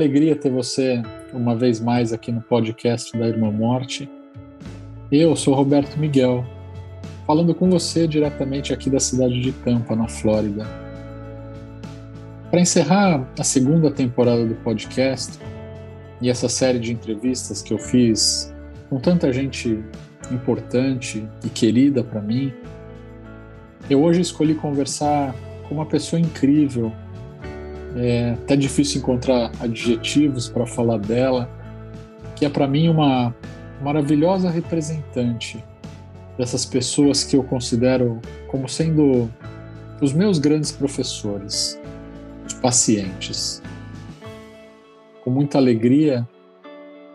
alegria ter você uma vez mais aqui no podcast da Irmã Morte. Eu sou Roberto Miguel, falando com você diretamente aqui da cidade de Tampa, na Flórida. Para encerrar a segunda temporada do podcast e essa série de entrevistas que eu fiz com tanta gente importante e querida para mim, eu hoje escolhi conversar com uma pessoa incrível é até difícil encontrar adjetivos para falar dela, que é para mim uma maravilhosa representante dessas pessoas que eu considero como sendo os meus grandes professores, os pacientes. Com muita alegria,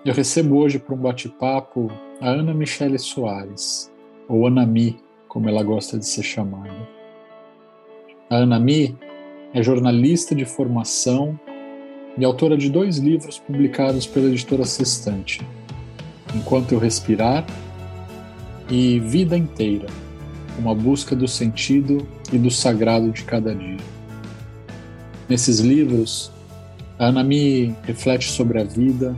eu recebo hoje para um bate-papo a Ana Michele Soares, ou Anami, como ela gosta de ser chamada. A Anami é jornalista de formação e autora de dois livros publicados pela editora Sextante: Enquanto Eu Respirar e Vida Inteira Uma Busca do Sentido e do Sagrado de Cada Dia. Nesses livros, a Anami reflete sobre a vida,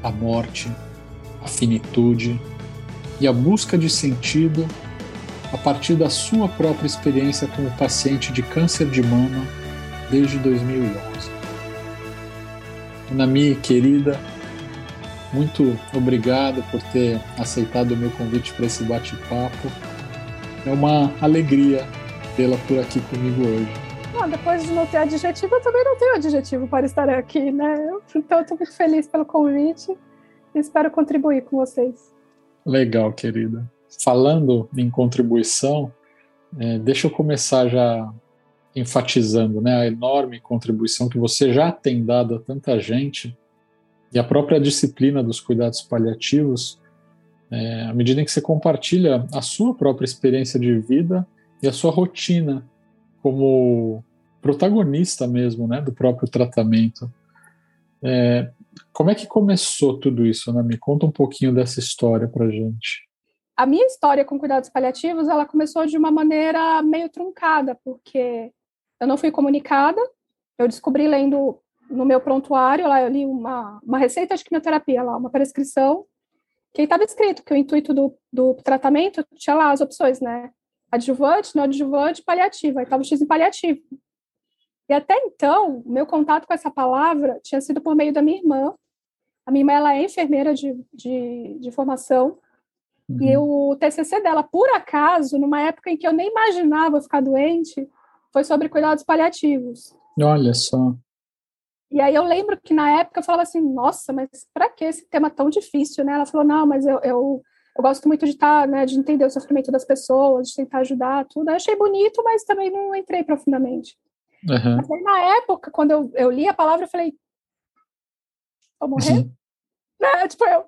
a morte, a finitude e a busca de sentido a partir da sua própria experiência como paciente de câncer de mama desde 2011. Nami, querida, muito obrigado por ter aceitado o meu convite para esse bate-papo. É uma alegria tê-la por aqui comigo hoje. Ah, depois de não ter adjetivo, eu também não tenho adjetivo para estar aqui, né? Então, eu estou muito feliz pelo convite e espero contribuir com vocês. Legal, querida falando em contribuição, é, deixa eu começar já enfatizando né, a enorme contribuição que você já tem dado a tanta gente e a própria disciplina dos cuidados paliativos, é, à medida em que você compartilha a sua própria experiência de vida e a sua rotina como protagonista mesmo né, do próprio tratamento. É, como é que começou tudo isso? Né? Me conta um pouquinho dessa história para gente a minha história com cuidados paliativos, ela começou de uma maneira meio truncada, porque eu não fui comunicada, eu descobri lendo no meu prontuário, lá eu li uma, uma receita de quimioterapia, lá, uma prescrição, que estava escrito que o intuito do, do tratamento tinha lá as opções, né? Adjuvante, não adjuvante, paliativa, aí estava o X em paliativo. E até então, meu contato com essa palavra tinha sido por meio da minha irmã. A minha irmã, ela é enfermeira de, de, de formação, Uhum. E o TCC dela, por acaso, numa época em que eu nem imaginava ficar doente, foi sobre cuidados paliativos. Olha só. E aí eu lembro que na época eu falava assim, nossa, mas para que esse tema tão difícil, né? Ela falou, não, mas eu, eu, eu gosto muito de estar, tá, né, de entender o sofrimento das pessoas, de tentar ajudar, tudo. Eu achei bonito, mas também não entrei profundamente. Uhum. Mas aí, na época, quando eu, eu li a palavra, eu falei, vou morrer? Uhum. Né? Tipo, eu,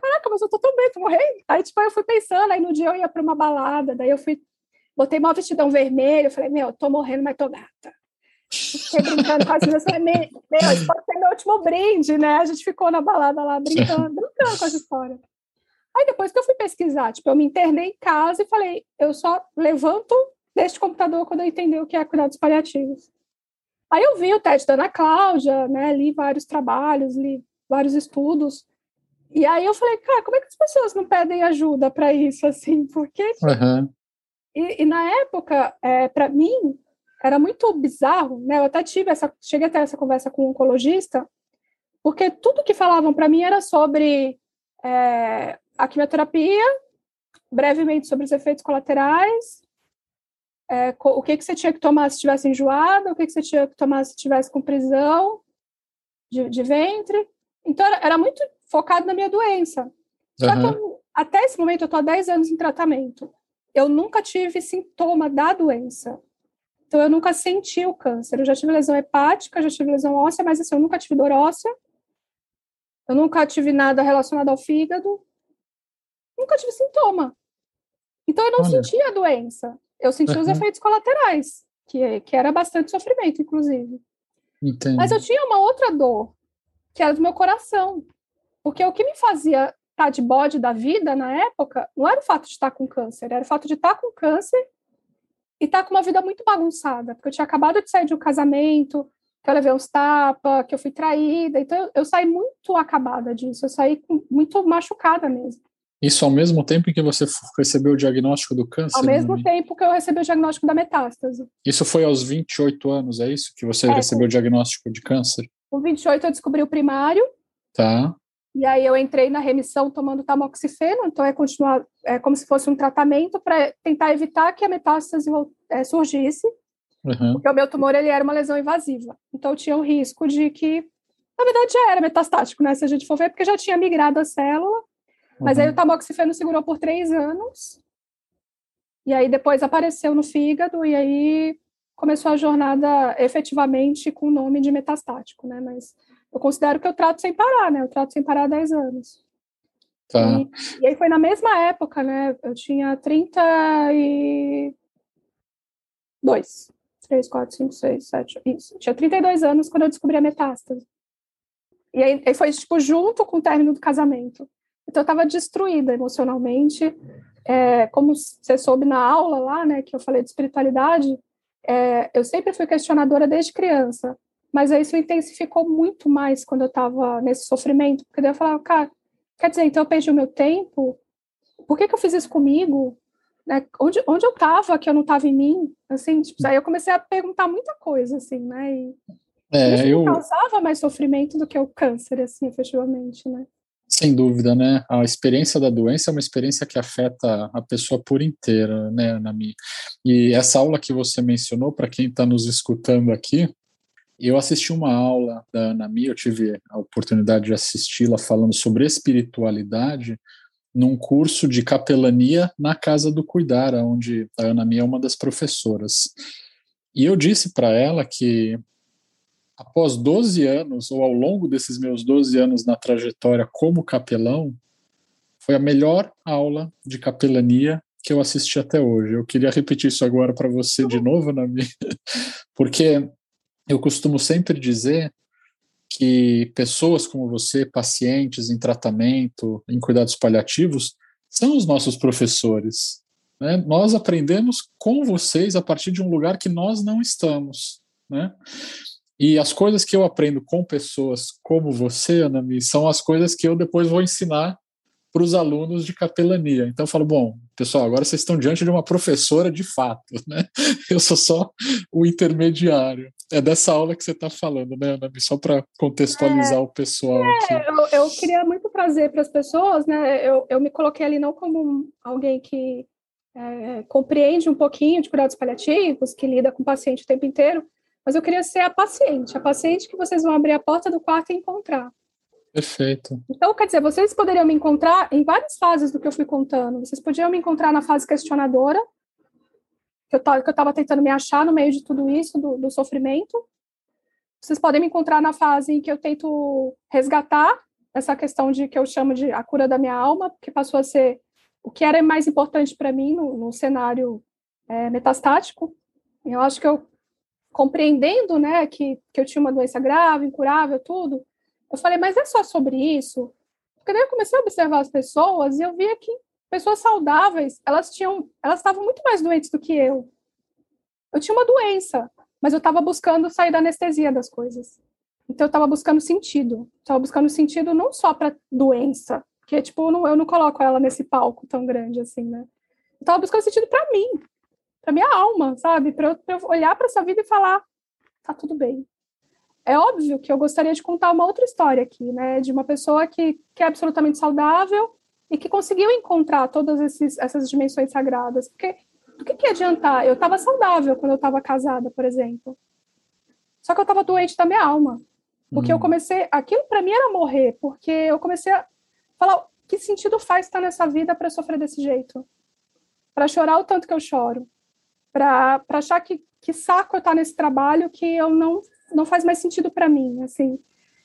caraca, mas eu tô tão bem, tô morrendo. Aí, tipo, eu fui pensando, aí no dia eu ia pra uma balada, daí eu fui, botei meu vestidão vermelho, falei, meu, tô morrendo, mas tô gata. Fiquei brincando com as meninas, falei, meu, pode ser meu último brinde, né? A gente ficou na balada lá, brincando, brincando com essa história. Aí depois que eu fui pesquisar, tipo, eu me internei em casa e falei, eu só levanto deste computador quando eu entender o que é cuidados paliativos. Aí eu vi o teste da Ana Cláudia, né, li vários trabalhos, li vários estudos, e aí eu falei, cara, como é que as pessoas não pedem ajuda para isso, assim? Porque... Uhum. E, e, na época, é, para mim, era muito bizarro, né? Eu até tive essa, cheguei até essa conversa com um oncologista, porque tudo que falavam para mim era sobre é, a quimioterapia, brevemente sobre os efeitos colaterais, é, o que, que você tinha que tomar se estivesse enjoado, o que, que você tinha que tomar se estivesse com prisão de, de ventre. Então, era, era muito focado na minha doença. Só uhum. que eu, até esse momento eu estou há 10 anos em tratamento. Eu nunca tive sintoma da doença. Então eu nunca senti o câncer. Eu já tive lesão hepática, já tive lesão óssea, mas assim, eu nunca tive dor óssea. Eu nunca tive nada relacionado ao fígado. Nunca tive sintoma. Então eu não Olha. sentia a doença. Eu sentia uhum. os efeitos colaterais, que, que era bastante sofrimento, inclusive. Entendi. Mas eu tinha uma outra dor, que era do meu coração. Porque o que me fazia estar tá de bode da vida na época não era o fato de estar com câncer, era o fato de estar com câncer e estar com uma vida muito bagunçada, porque eu tinha acabado de sair de um casamento, que eu levei uns tapas, que eu fui traída. Então, eu, eu saí muito acabada disso, eu saí muito machucada mesmo. Isso ao mesmo tempo em que você recebeu o diagnóstico do câncer? Ao mesmo né? tempo que eu recebi o diagnóstico da metástase. Isso foi aos 28 anos, é isso? Que você é, recebeu o diagnóstico de câncer? Com 28 eu descobri o primário. Tá. E aí eu entrei na remissão tomando tamoxifeno, então é continuar, é como se fosse um tratamento para tentar evitar que a metástase é, surgisse, uhum. porque o meu tumor ele era uma lesão invasiva. Então tinha o risco de que, na verdade já era metastático, né, se a gente for ver, porque já tinha migrado a célula, mas uhum. aí o tamoxifeno segurou por três anos, e aí depois apareceu no fígado, e aí começou a jornada efetivamente com o nome de metastático, né, mas eu considero que eu trato sem parar, né? Eu trato sem parar há 10 anos. Tá. E, e, aí foi na mesma época, né? Eu tinha 32. 3, 4, 5, 6, 7. Isso. Eu tinha 32 anos quando eu descobri a metástase. E aí, aí foi, tipo, junto com o término do casamento. Então eu estava destruída emocionalmente. É, como você soube na aula lá, né, que eu falei de espiritualidade, é, eu sempre fui questionadora desde criança. Mas aí isso intensificou muito mais quando eu estava nesse sofrimento, porque daí eu falava, cara, quer dizer, então eu perdi o meu tempo? Por que, que eu fiz isso comigo? Né? Onde, onde eu estava que eu não estava em mim? Assim, tipo, aí eu comecei a perguntar muita coisa, assim, né? E é, isso eu... causava mais sofrimento do que o câncer, assim, efetivamente, né? Sem dúvida, né? A experiência da doença é uma experiência que afeta a pessoa por inteira, né, Anami? E essa aula que você mencionou, para quem está nos escutando aqui, eu assisti uma aula da Ana Mi, eu tive a oportunidade de assisti-la falando sobre espiritualidade num curso de capelania na Casa do Cuidar, onde a Ana Mi é uma das professoras. E eu disse para ela que após 12 anos, ou ao longo desses meus 12 anos na trajetória como capelão, foi a melhor aula de capelania que eu assisti até hoje. Eu queria repetir isso agora para você de novo, Nami, porque eu costumo sempre dizer que pessoas como você, pacientes em tratamento, em cuidados paliativos, são os nossos professores. Né? Nós aprendemos com vocês a partir de um lugar que nós não estamos. Né? E as coisas que eu aprendo com pessoas como você, Anami, são as coisas que eu depois vou ensinar para os alunos de capelania. Então eu falo, bom, pessoal, agora vocês estão diante de uma professora de fato, né? Eu sou só o intermediário. É dessa aula que você está falando, né, Ana? Só para contextualizar é, o pessoal é, aqui. Eu, eu, queria muito trazer para as pessoas, né? Eu, eu me coloquei ali não como alguém que é, compreende um pouquinho de cuidados paliativos, que lida com o paciente o tempo inteiro, mas eu queria ser a paciente, a paciente que vocês vão abrir a porta do quarto e encontrar. Perfeito. Então, quer dizer, vocês poderiam me encontrar em várias fases do que eu fui contando. Vocês podiam me encontrar na fase questionadora, que eu estava tentando me achar no meio de tudo isso, do, do, sofrimento. Vocês podem me encontrar na fase em que eu tento resgatar essa questão de que eu chamo de a cura da minha alma, que passou a ser o que era mais importante para mim no, no cenário é, metastático. Eu acho que eu, compreendendo né, que, que eu tinha uma doença grave, incurável, tudo, eu falei, mas é só sobre isso? Porque daí eu comecei a observar as pessoas e eu via que pessoas saudáveis, elas tinham, elas estavam muito mais doentes do que eu. Eu tinha uma doença, mas eu estava buscando sair da anestesia das coisas. Então eu estava buscando sentido. Estava buscando sentido não só para doença, porque tipo não, eu não coloco ela nesse palco tão grande assim, né? Eu estava buscando sentido para mim, para minha alma, sabe? Para eu, eu olhar para essa vida e falar, tá tudo bem, é óbvio que eu gostaria de contar uma outra história aqui, né, de uma pessoa que, que é absolutamente saudável e que conseguiu encontrar todas esses, essas dimensões sagradas. Porque do que, que adiantar? Eu estava saudável quando eu estava casada, por exemplo. Só que eu estava doente da minha alma. Porque eu comecei. Aquilo para mim era morrer, porque eu comecei a falar: que sentido faz estar nessa vida para sofrer desse jeito? Para chorar o tanto que eu choro? Para achar que, que saco eu estar nesse trabalho que eu não não faz mais sentido para mim, assim.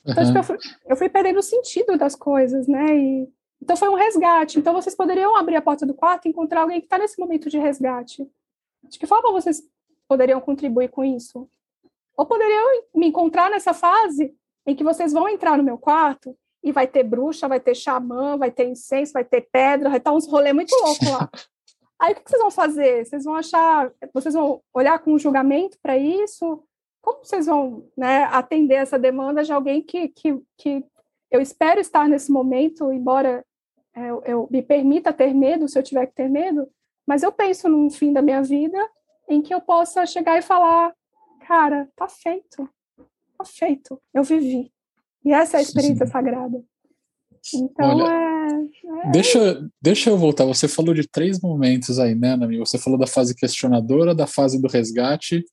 Então, uhum. tipo, eu, fui, eu fui perdendo o sentido das coisas, né? E, então foi um resgate. Então vocês poderiam abrir a porta do quarto e encontrar alguém que está nesse momento de resgate. De que forma vocês poderiam contribuir com isso? Ou poderiam me encontrar nessa fase em que vocês vão entrar no meu quarto e vai ter bruxa, vai ter xamã, vai ter incenso, vai ter pedra, vai estar uns rolê muito louco lá. Aí o que vocês vão fazer? Vocês vão achar, vocês vão olhar com julgamento para isso? Como vocês vão né, atender essa demanda de alguém que, que, que eu espero estar nesse momento, embora é, eu, eu me permita ter medo, se eu tiver que ter medo, mas eu penso num fim da minha vida em que eu possa chegar e falar, cara, tá feito, tá feito, eu vivi. E essa é a experiência Sim. sagrada. Então, Olha, é, é... Deixa, deixa eu voltar. Você falou de três momentos aí, né, Nami? Você falou da fase questionadora, da fase do resgate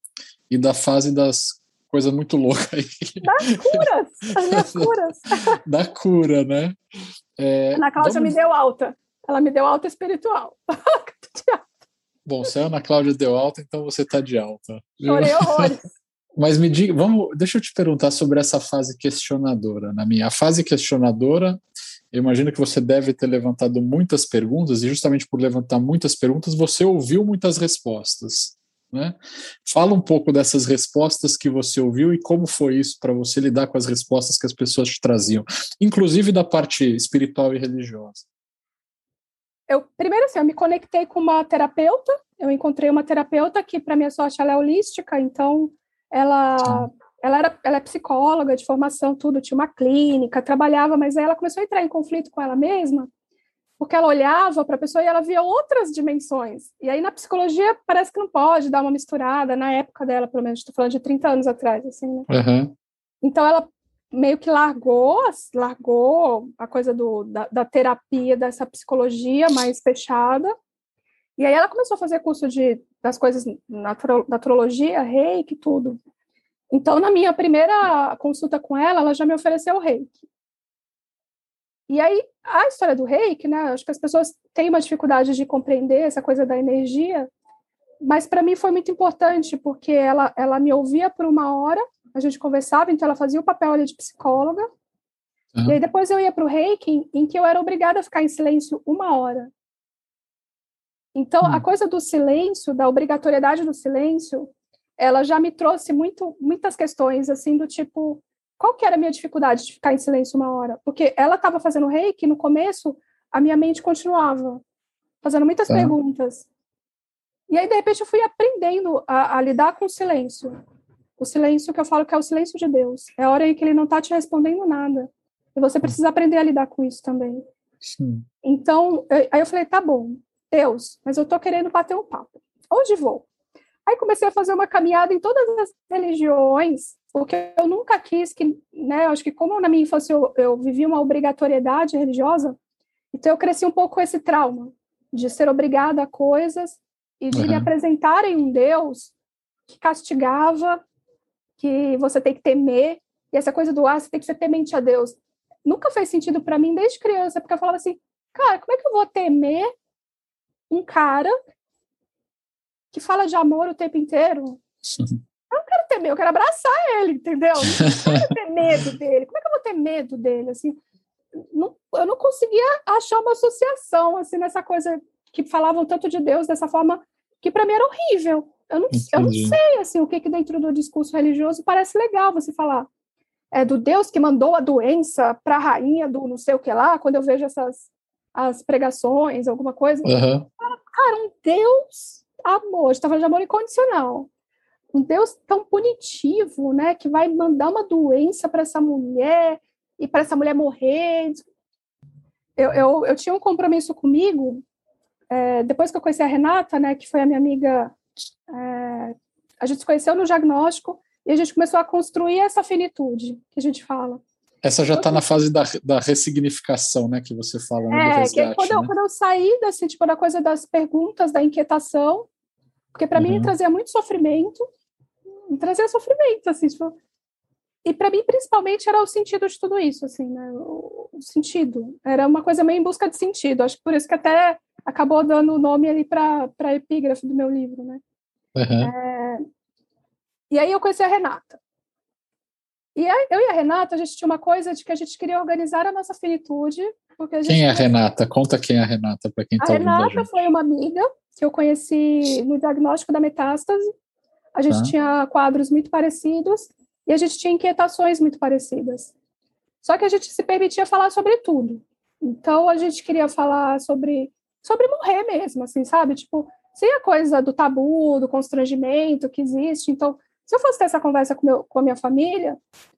e da fase das coisas muito loucas aí. Das curas! As minhas curas. da cura, né? É, Ana Cláudia vamos... me deu alta. Ela me deu alta espiritual. Bom, se a Ana Cláudia deu alta, então você está de alta. Chorei horrores. Mas me diga, vamos, deixa eu te perguntar sobre essa fase questionadora. Na minha a fase questionadora, eu imagino que você deve ter levantado muitas perguntas e justamente por levantar muitas perguntas, você ouviu muitas respostas. Né? Fala um pouco dessas respostas que você ouviu e como foi isso para você lidar com as respostas que as pessoas te traziam, inclusive da parte espiritual e religiosa. Eu primeiro assim, eu me conectei com uma terapeuta. Eu encontrei uma terapeuta que, para minha sorte, ela é holística, então ela ela era ela é psicóloga de formação, tudo, tinha uma clínica, trabalhava, mas aí ela começou a entrar em conflito com ela mesma porque ela olhava para a pessoa e ela via outras dimensões. E aí na psicologia parece que não pode dar uma misturada, na época dela, pelo menos, estou falando de 30 anos atrás, assim, né? Uhum. Então ela meio que largou, largou a coisa do, da, da, terapia, dessa psicologia mais fechada, e aí ela começou a fazer curso de, das coisas natural, naturologia, reiki, tudo. Então, na minha primeira consulta com ela, ela já me ofereceu o reiki. E aí, a história do reiki, né? Acho que as pessoas têm uma dificuldade de compreender essa coisa da energia, mas para mim foi muito importante, porque ela, ela me ouvia por uma hora, a gente conversava, então ela fazia o papel ali de psicóloga, uhum. e aí depois eu ia para o reiki, em que eu era obrigada a ficar em silêncio uma hora. Então, uhum. a coisa do silêncio, da obrigatoriedade do silêncio, ela já me trouxe muito, muitas questões, assim, do tipo, qual que era a minha dificuldade de ficar em silêncio uma hora? Porque ela estava fazendo reiki, no começo, a minha mente continuava, fazendo muitas tá. perguntas. E aí, de repente, eu fui aprendendo a, a, lidar com o silêncio. O silêncio que eu falo que é o silêncio de Deus. É a hora em que ele não está te respondendo nada. E você precisa aprender a lidar com isso também. Sim. Então, eu, aí eu falei, tá bom, Deus, mas eu tô querendo bater um papo. Onde vou? Aí comecei a fazer uma caminhada em todas as religiões, porque eu nunca quis que, né, acho que como na minha infância eu, eu vivi uma obrigatoriedade religiosa, então eu cresci um pouco com esse trauma de ser obrigada a coisas e de uhum. me apresentarem um Deus que castigava, que você tem que temer, e essa coisa do ah, você tem que ser temente a Deus. Nunca fez sentido para mim desde criança, porque eu falava assim, cara, como é que eu vou temer um cara que fala de amor o tempo inteiro? Sim. Eu não quero ter medo, eu quero abraçar ele, entendeu? Eu não quero ter medo dele. Como é que eu vou ter medo dele? Assim, não, eu não conseguia achar uma associação assim nessa coisa que falavam tanto de Deus dessa forma que para mim era horrível. Eu não, eu não sei assim o que, que dentro do discurso religioso parece legal você falar. É do Deus que mandou a doença para a rainha do não sei o que lá, quando eu vejo essas as pregações, alguma coisa. Uhum. Cara, um Deus amor, a gente tá falando de amor incondicional um Deus tão punitivo, né, que vai mandar uma doença para essa mulher e para essa mulher morrer. Eu, eu, eu tinha um compromisso comigo, é, depois que eu conheci a Renata, né, que foi a minha amiga, é, a gente se conheceu no diagnóstico e a gente começou a construir essa finitude que a gente fala. Essa já está na fase da, da ressignificação, né, que você fala. Né, é, resgate, quando, né? eu, quando eu saí desse tipo da coisa das perguntas, da inquietação, porque para uhum. mim trazia muito sofrimento, trazia sofrimento, assim, tipo, e para mim principalmente era o sentido de tudo isso, assim, né? O, sentido era uma coisa meio em busca de sentido. Acho que por isso que até acabou dando o nome ali para para epígrafe do meu livro, né? Uhum. É... E aí eu conheci a Renata. E aí, eu e a Renata, a gente tinha uma coisa de que a gente queria organizar a nossa finitude. Porque a quem é a Renata? Conta quem é a Renata para quem está ouvindo. A Renata foi uma amiga que eu conheci no diagnóstico da metástase a gente tá. tinha quadros muito parecidos e a gente tinha inquietações muito parecidas. Só que a gente se permitia falar sobre tudo. Então a gente queria falar sobre sobre morrer mesmo, assim, sabe? Tipo, sem a coisa do tabu, do constrangimento que existe. Então, Se eu fosse ter essa conversa com, meu, com a minha família,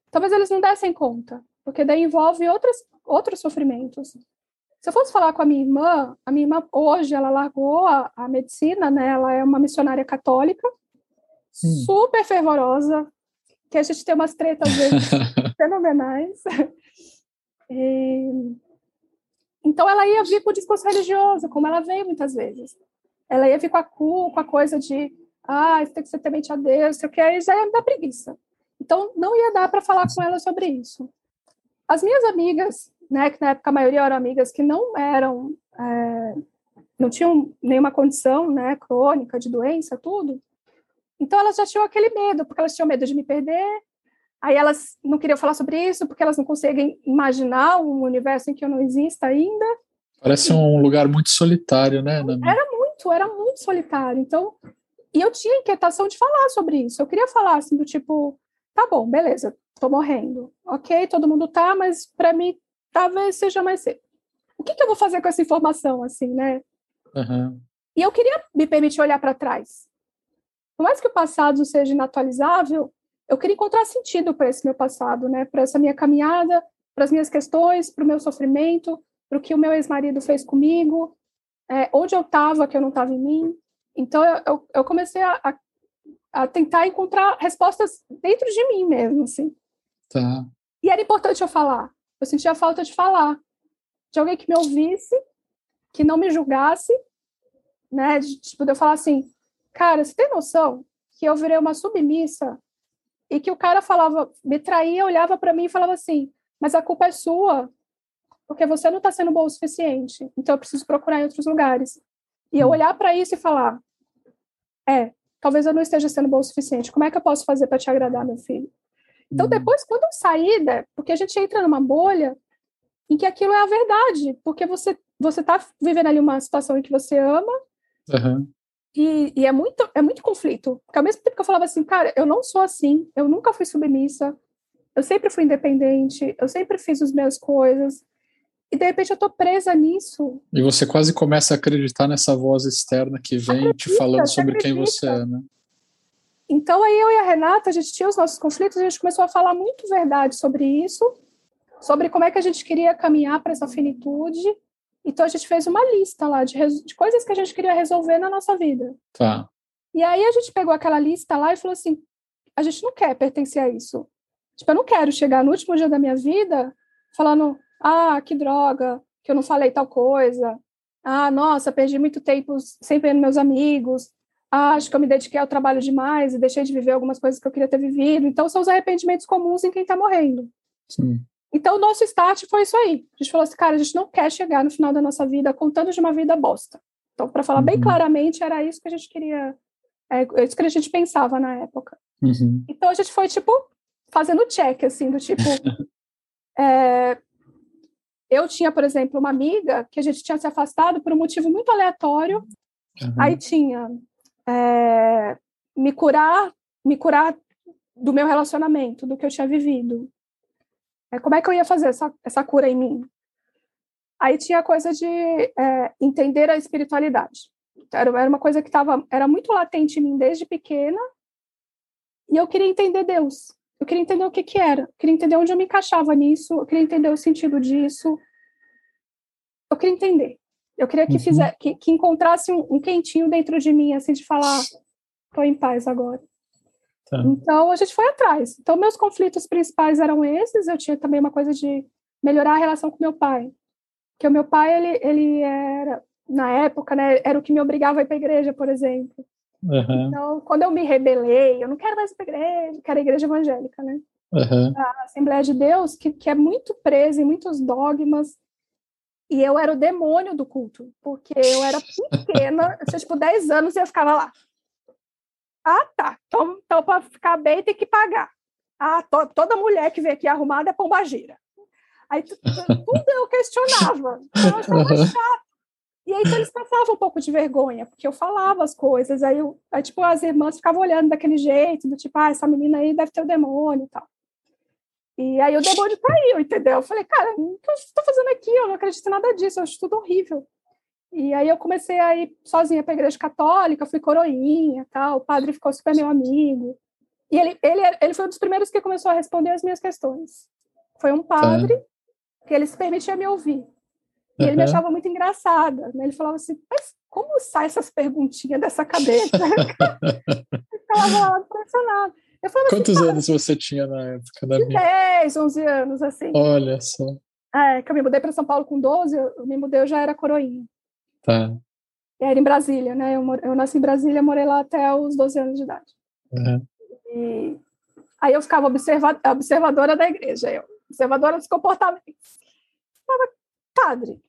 talvez eles não dessem conta, porque daí envolve outros, outros sofrimentos. Se eu fosse falar com a minha irmã, a minha irmã hoje ela largou a, a medicina, né? Ela é uma missionária católica, hum. super fervorosa, que a gente tem umas tretas às vezes fenomenais. E... Então ela ia vir com o discurso religioso, como ela veio muitas vezes. Ela ia vir com a culpa, com a coisa de ah, você tem que ser temente a Deus, sei o que, aí já ia me dar preguiça. Então, não ia dar para falar com ela sobre isso. As minhas amigas, né, que na época a maioria eram amigas que não eram, é, não tinham nenhuma condição, né, crônica, de doença, tudo, então elas já tinham aquele medo, porque elas tinham medo de me perder, aí elas não queriam falar sobre isso, porque elas não conseguem imaginar um universo em que eu não exista ainda. Parece um lugar muito solitário, né, Nami? Era muito, era muito solitário. Então, e eu tinha inquietação de falar sobre isso. Eu queria falar assim, do tipo, tá bom, beleza, tô morrendo. Ok, todo mundo tá, mas para mim talvez seja mais cedo. O que, que, eu vou fazer com essa informação, assim, né? Uhum. E eu queria me permitir olhar para trás. Por mais que o passado seja inatualizável, eu queria encontrar sentido para esse meu passado, né? Para essa minha caminhada, para as minhas questões, para o meu sofrimento, para o que o meu ex-marido fez comigo, é, onde eu estava que eu não estava em mim. Então, eu, eu comecei a, a, a, tentar encontrar respostas dentro de mim mesmo, assim. Tá. E era importante eu falar. Eu sentia falta de falar. De alguém que me ouvisse, que não me julgasse, né? De, tipo, de eu falar assim, cara, você tem noção que eu virei uma submissa e que o cara falava, me traía, olhava para mim e falava assim, mas a culpa é sua, porque você não está sendo bom o suficiente, então eu preciso procurar em outros lugares. E eu hum. olhar para isso e falar: é, talvez eu não esteja sendo bom o suficiente. Como é que eu posso fazer para te agradar, meu filho? Então, hum. depois, quando eu saí, né, porque a gente entra numa bolha em que aquilo é a verdade, porque você você está vivendo ali uma situação em que você ama uhum. E, e, é muito é muito conflito. Porque ao mesmo tempo que eu falava assim, cara, eu não sou assim, eu nunca fui submissa, eu sempre fui independente, eu sempre fiz as minhas coisas, e de repente eu tô presa nisso. E você quase começa a acreditar nessa voz externa que vem acredita, te falando sobre quem você é, né? Então aí eu e a Renata, a gente tinha os nossos conflitos, a gente começou a falar muito verdade sobre isso, sobre como é que a gente queria caminhar para essa finitude. Então a gente fez uma lista lá de, de coisas que a gente queria resolver na nossa vida. Tá. E aí a gente pegou aquela lista lá e falou assim: a gente não quer pertencer a isso. Tipo, eu não quero chegar no último dia da minha vida falando, ah, que droga, que eu não falei tal coisa. Ah, nossa, perdi muito tempo sempre vendo meus amigos. Ah, acho que eu me dediquei ao trabalho demais e deixei de viver algumas coisas que eu queria ter vivido. Então, são os arrependimentos comuns em quem está morrendo. Sim. Então, o nosso start foi isso aí. A gente falou assim, cara, a gente não quer chegar no final da nossa vida contando de uma vida bosta. Então, para falar uhum. bem claramente, era isso que a gente queria, é isso que a gente pensava na época. Uhum. Então, a gente foi, tipo, fazendo check, assim, do tipo, é, eu tinha, por exemplo, uma amiga que a gente tinha se afastado por um motivo muito aleatório. Uhum. Aí tinha é, me curar, me curar do meu relacionamento, do que eu tinha vivido. É, como é que eu ia fazer essa, essa cura em mim? Aí tinha a coisa de é, entender a espiritualidade. Era, era uma coisa que tava, era muito latente em mim desde pequena, e eu queria entender Deus. Eu queria entender o que que era, eu queria entender onde eu me encaixava nisso, eu queria entender o sentido disso. Eu queria entender. Eu queria que, uhum. que, que encontrasse um, um, quentinho dentro de mim, assim, de falar, estou em paz agora. Tá. Então, a gente foi atrás. Então, meus conflitos principais eram esses. Eu tinha também uma coisa de melhorar a relação com meu pai. Porque o meu pai, ele, ele era, na época, né, era o que me obrigava a ir para a igreja, por exemplo. Uhum. Então, quando eu me rebelei, eu não quero mais ir para a igreja, quero a igreja evangélica, né? Uhum. A Assembleia de Deus, que, que é muito presa em muitos dogmas, e eu era o demônio do culto, porque eu era pequena, eu tinha tipo 10 anos e eu ficava lá. Ah, tá. Então, então para ficar bem tem que pagar. Ah, to, toda mulher que vem aqui arrumada é pombagira. Aí tudo eu questionava. Eu achava chato. E aí então, eles passavam um pouco de vergonha, porque eu falava as coisas, aí, eu, aí tipo, as irmãs ficavam olhando daquele jeito, do tipo, ah, essa menina aí deve ter o demônio e tal. E aí o demônio caiu, entendeu? Eu falei, cara, o que eu estou fazendo aqui? Eu não acredito em nada disso, eu acho tudo horrível. E aí eu comecei a ir sozinha para a igreja católica, fui coroinha tal, o padre ficou super meu amigo. E ele, ele, ele foi um dos primeiros que começou a responder as minhas questões. Foi um padre tá. que ele se permitia me ouvir. E uhum. ele me achava muito engraçada. Né? Ele falava assim, mas como sai essas perguntinhas dessa cabeça? eu ficava lá impressionado. Eu falava assim, Quantos assim, anos você tinha na época da de minha? 10, 11 anos, assim. Olha só. É, que eu me mudei para São Paulo com 12, eu me mudei, eu já era coroinha. Tá. Era em Brasília, né? Eu, eu nasci em Brasília, morei lá até os 12 anos de idade. Uhum. E aí eu ficava observa, observadora da igreja, eu, observadora dos comportamentos. Falava, padre,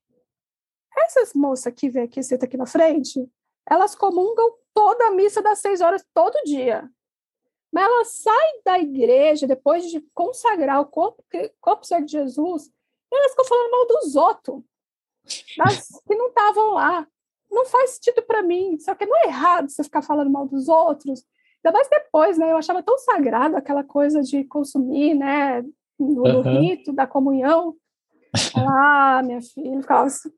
essas moças que vem aqui, senta aqui na frente, elas comungam toda a missa das seis horas todo dia. Mas elas saem da igreja depois de consagrar o corpo, corpo de Jesus, e elas ficam falando mal dos outros, das que não estavam lá. Não faz sentido para mim, só que não é errado você ficar falando mal dos outros. Ainda mais depois, né? Eu achava tão sagrado aquela coisa de consumir, né? No, uhum. rito da comunhão. Ah, minha filha, ficava assim,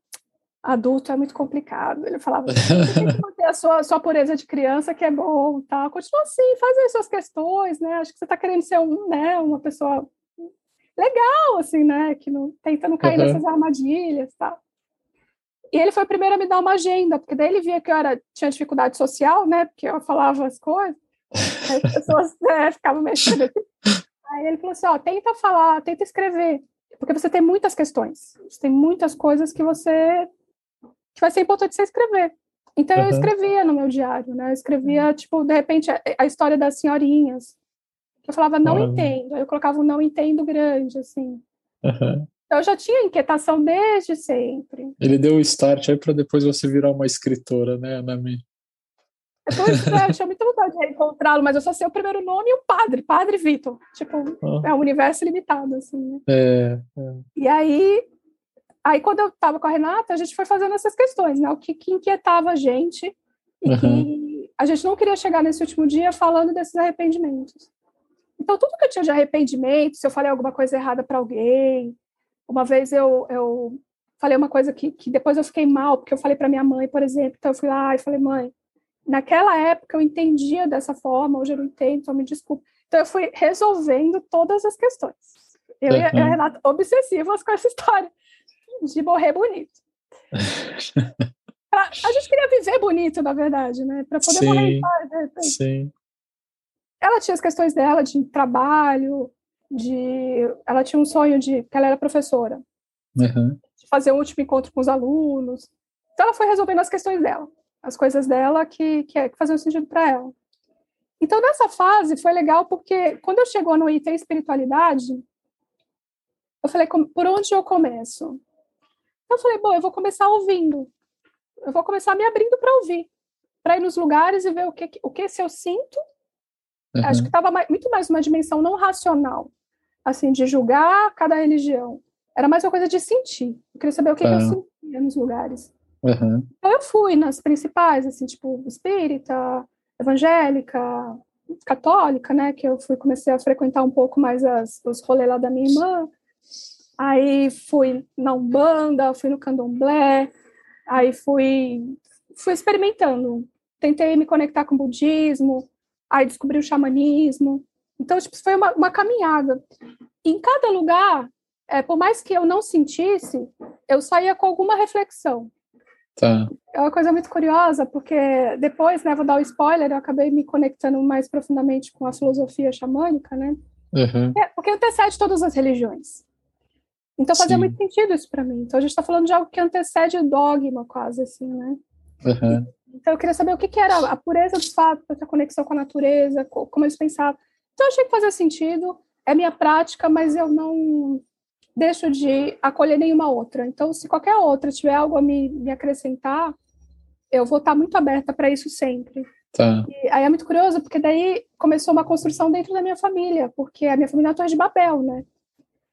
adulto é muito complicado. Ele falava, tem que manter a sua, sua pureza de criança, que é bom, tá? Continua assim, faz as suas questões, né? Acho que você está querendo ser um, né, uma pessoa legal, assim, né? Que não tenta não cair uhum. nessas armadilhas, tá? E ele foi o primeiro a me dar uma agenda, porque daí ele via que eu era, tinha dificuldade social, né? Porque eu falava as coisas. As pessoas né, ficavam mexendo. Aí ele falou assim: ó, tenta falar, tenta escrever, porque você tem muitas questões, você tem muitas coisas que você que vai ser importante você escrever. Então uhum. eu escrevia no meu diário, né? Eu escrevia, tipo, de repente, a, a história das senhorinhas. Eu falava, não uhum. entendo. Aí eu colocava um não entendo grande, assim. Uhum. Então eu já tinha inquietação desde sempre. Ele deu o start aí para depois você virar uma escritora, né, Anami? Pois é, eu tinha muita vontade de encontrá-lo, mas eu só sei o primeiro nome e o padre, Padre Vitor. Tipo, oh. é um universo limitado, assim, né? É, é. E aí, aí, quando eu estava com a Renata, a gente foi fazendo essas questões, né? O que, que inquietava a gente e uhum. que a gente não queria chegar nesse último dia falando desses arrependimentos. Então, tudo que eu tinha de arrependimento, se eu falei alguma coisa errada para alguém, uma vez eu, eu falei uma coisa que, que depois eu fiquei mal, porque eu falei para minha mãe, por exemplo, então eu fui lá e falei, mãe, naquela época eu entendia dessa forma, hoje eu não entendo, então me desculpe. Então eu fui resolvendo todas as questões. Eu uhum. e a Renata obsessivas com essa história de morrer bonito. pra, a gente queria viver bonito, na verdade, né? Para poder sim, morrer em paz. Sim. Ela tinha as questões dela de trabalho, de. Ela tinha um sonho de. que ela era professora. Uhum. De fazer um último encontro com os alunos. Então ela foi resolvendo as questões dela as coisas dela que, que, que faziam sentido para ela. Então, nessa fase, foi legal porque quando eu chegou no item espiritualidade, eu falei, por onde eu começo? Eu falei, bom, eu vou começar ouvindo. Eu vou começar me abrindo para ouvir, para ir nos lugares e ver o que, o que se eu sinto. Uhum. Acho que estava muito mais uma dimensão não racional, assim, de julgar cada religião. Era mais uma coisa de sentir. Eu queria saber o que, que eu sentia nos lugares. Uhum. Então eu fui nas principais, assim, tipo, espírita, evangélica, católica, né, que eu fui, comecei a frequentar um pouco mais as, os rolês lá da minha irmã, aí fui na Umbanda, fui no Candomblé, aí fui, fui experimentando, tentei me conectar com o budismo, aí descobri o xamanismo, então, tipo, foi uma, uma caminhada. Em cada lugar, é, por mais que eu não sentisse, eu saía com alguma reflexão. Tá. É uma coisa muito curiosa, porque depois, né, vou dar o um spoiler, eu acabei me conectando mais profundamente com a filosofia xamânica, né? Uhum. É, porque antecede todas as religiões. Então fazia Sim. muito sentido isso para mim. Então a gente está falando de algo que antecede o dogma, quase assim, né? Uhum. Então eu queria saber o que, que era a pureza dos fatos, a conexão com a natureza, como eles pensavam. Então eu achei que fazia sentido. É minha prática, mas eu não deixo de acolher nenhuma outra. Então, se qualquer outra tiver algo a me, me acrescentar, eu vou estar muito aberta para isso sempre. Tá. E aí é muito curioso, porque daí começou uma construção dentro da minha família, porque a minha família é Torre de Babel, né?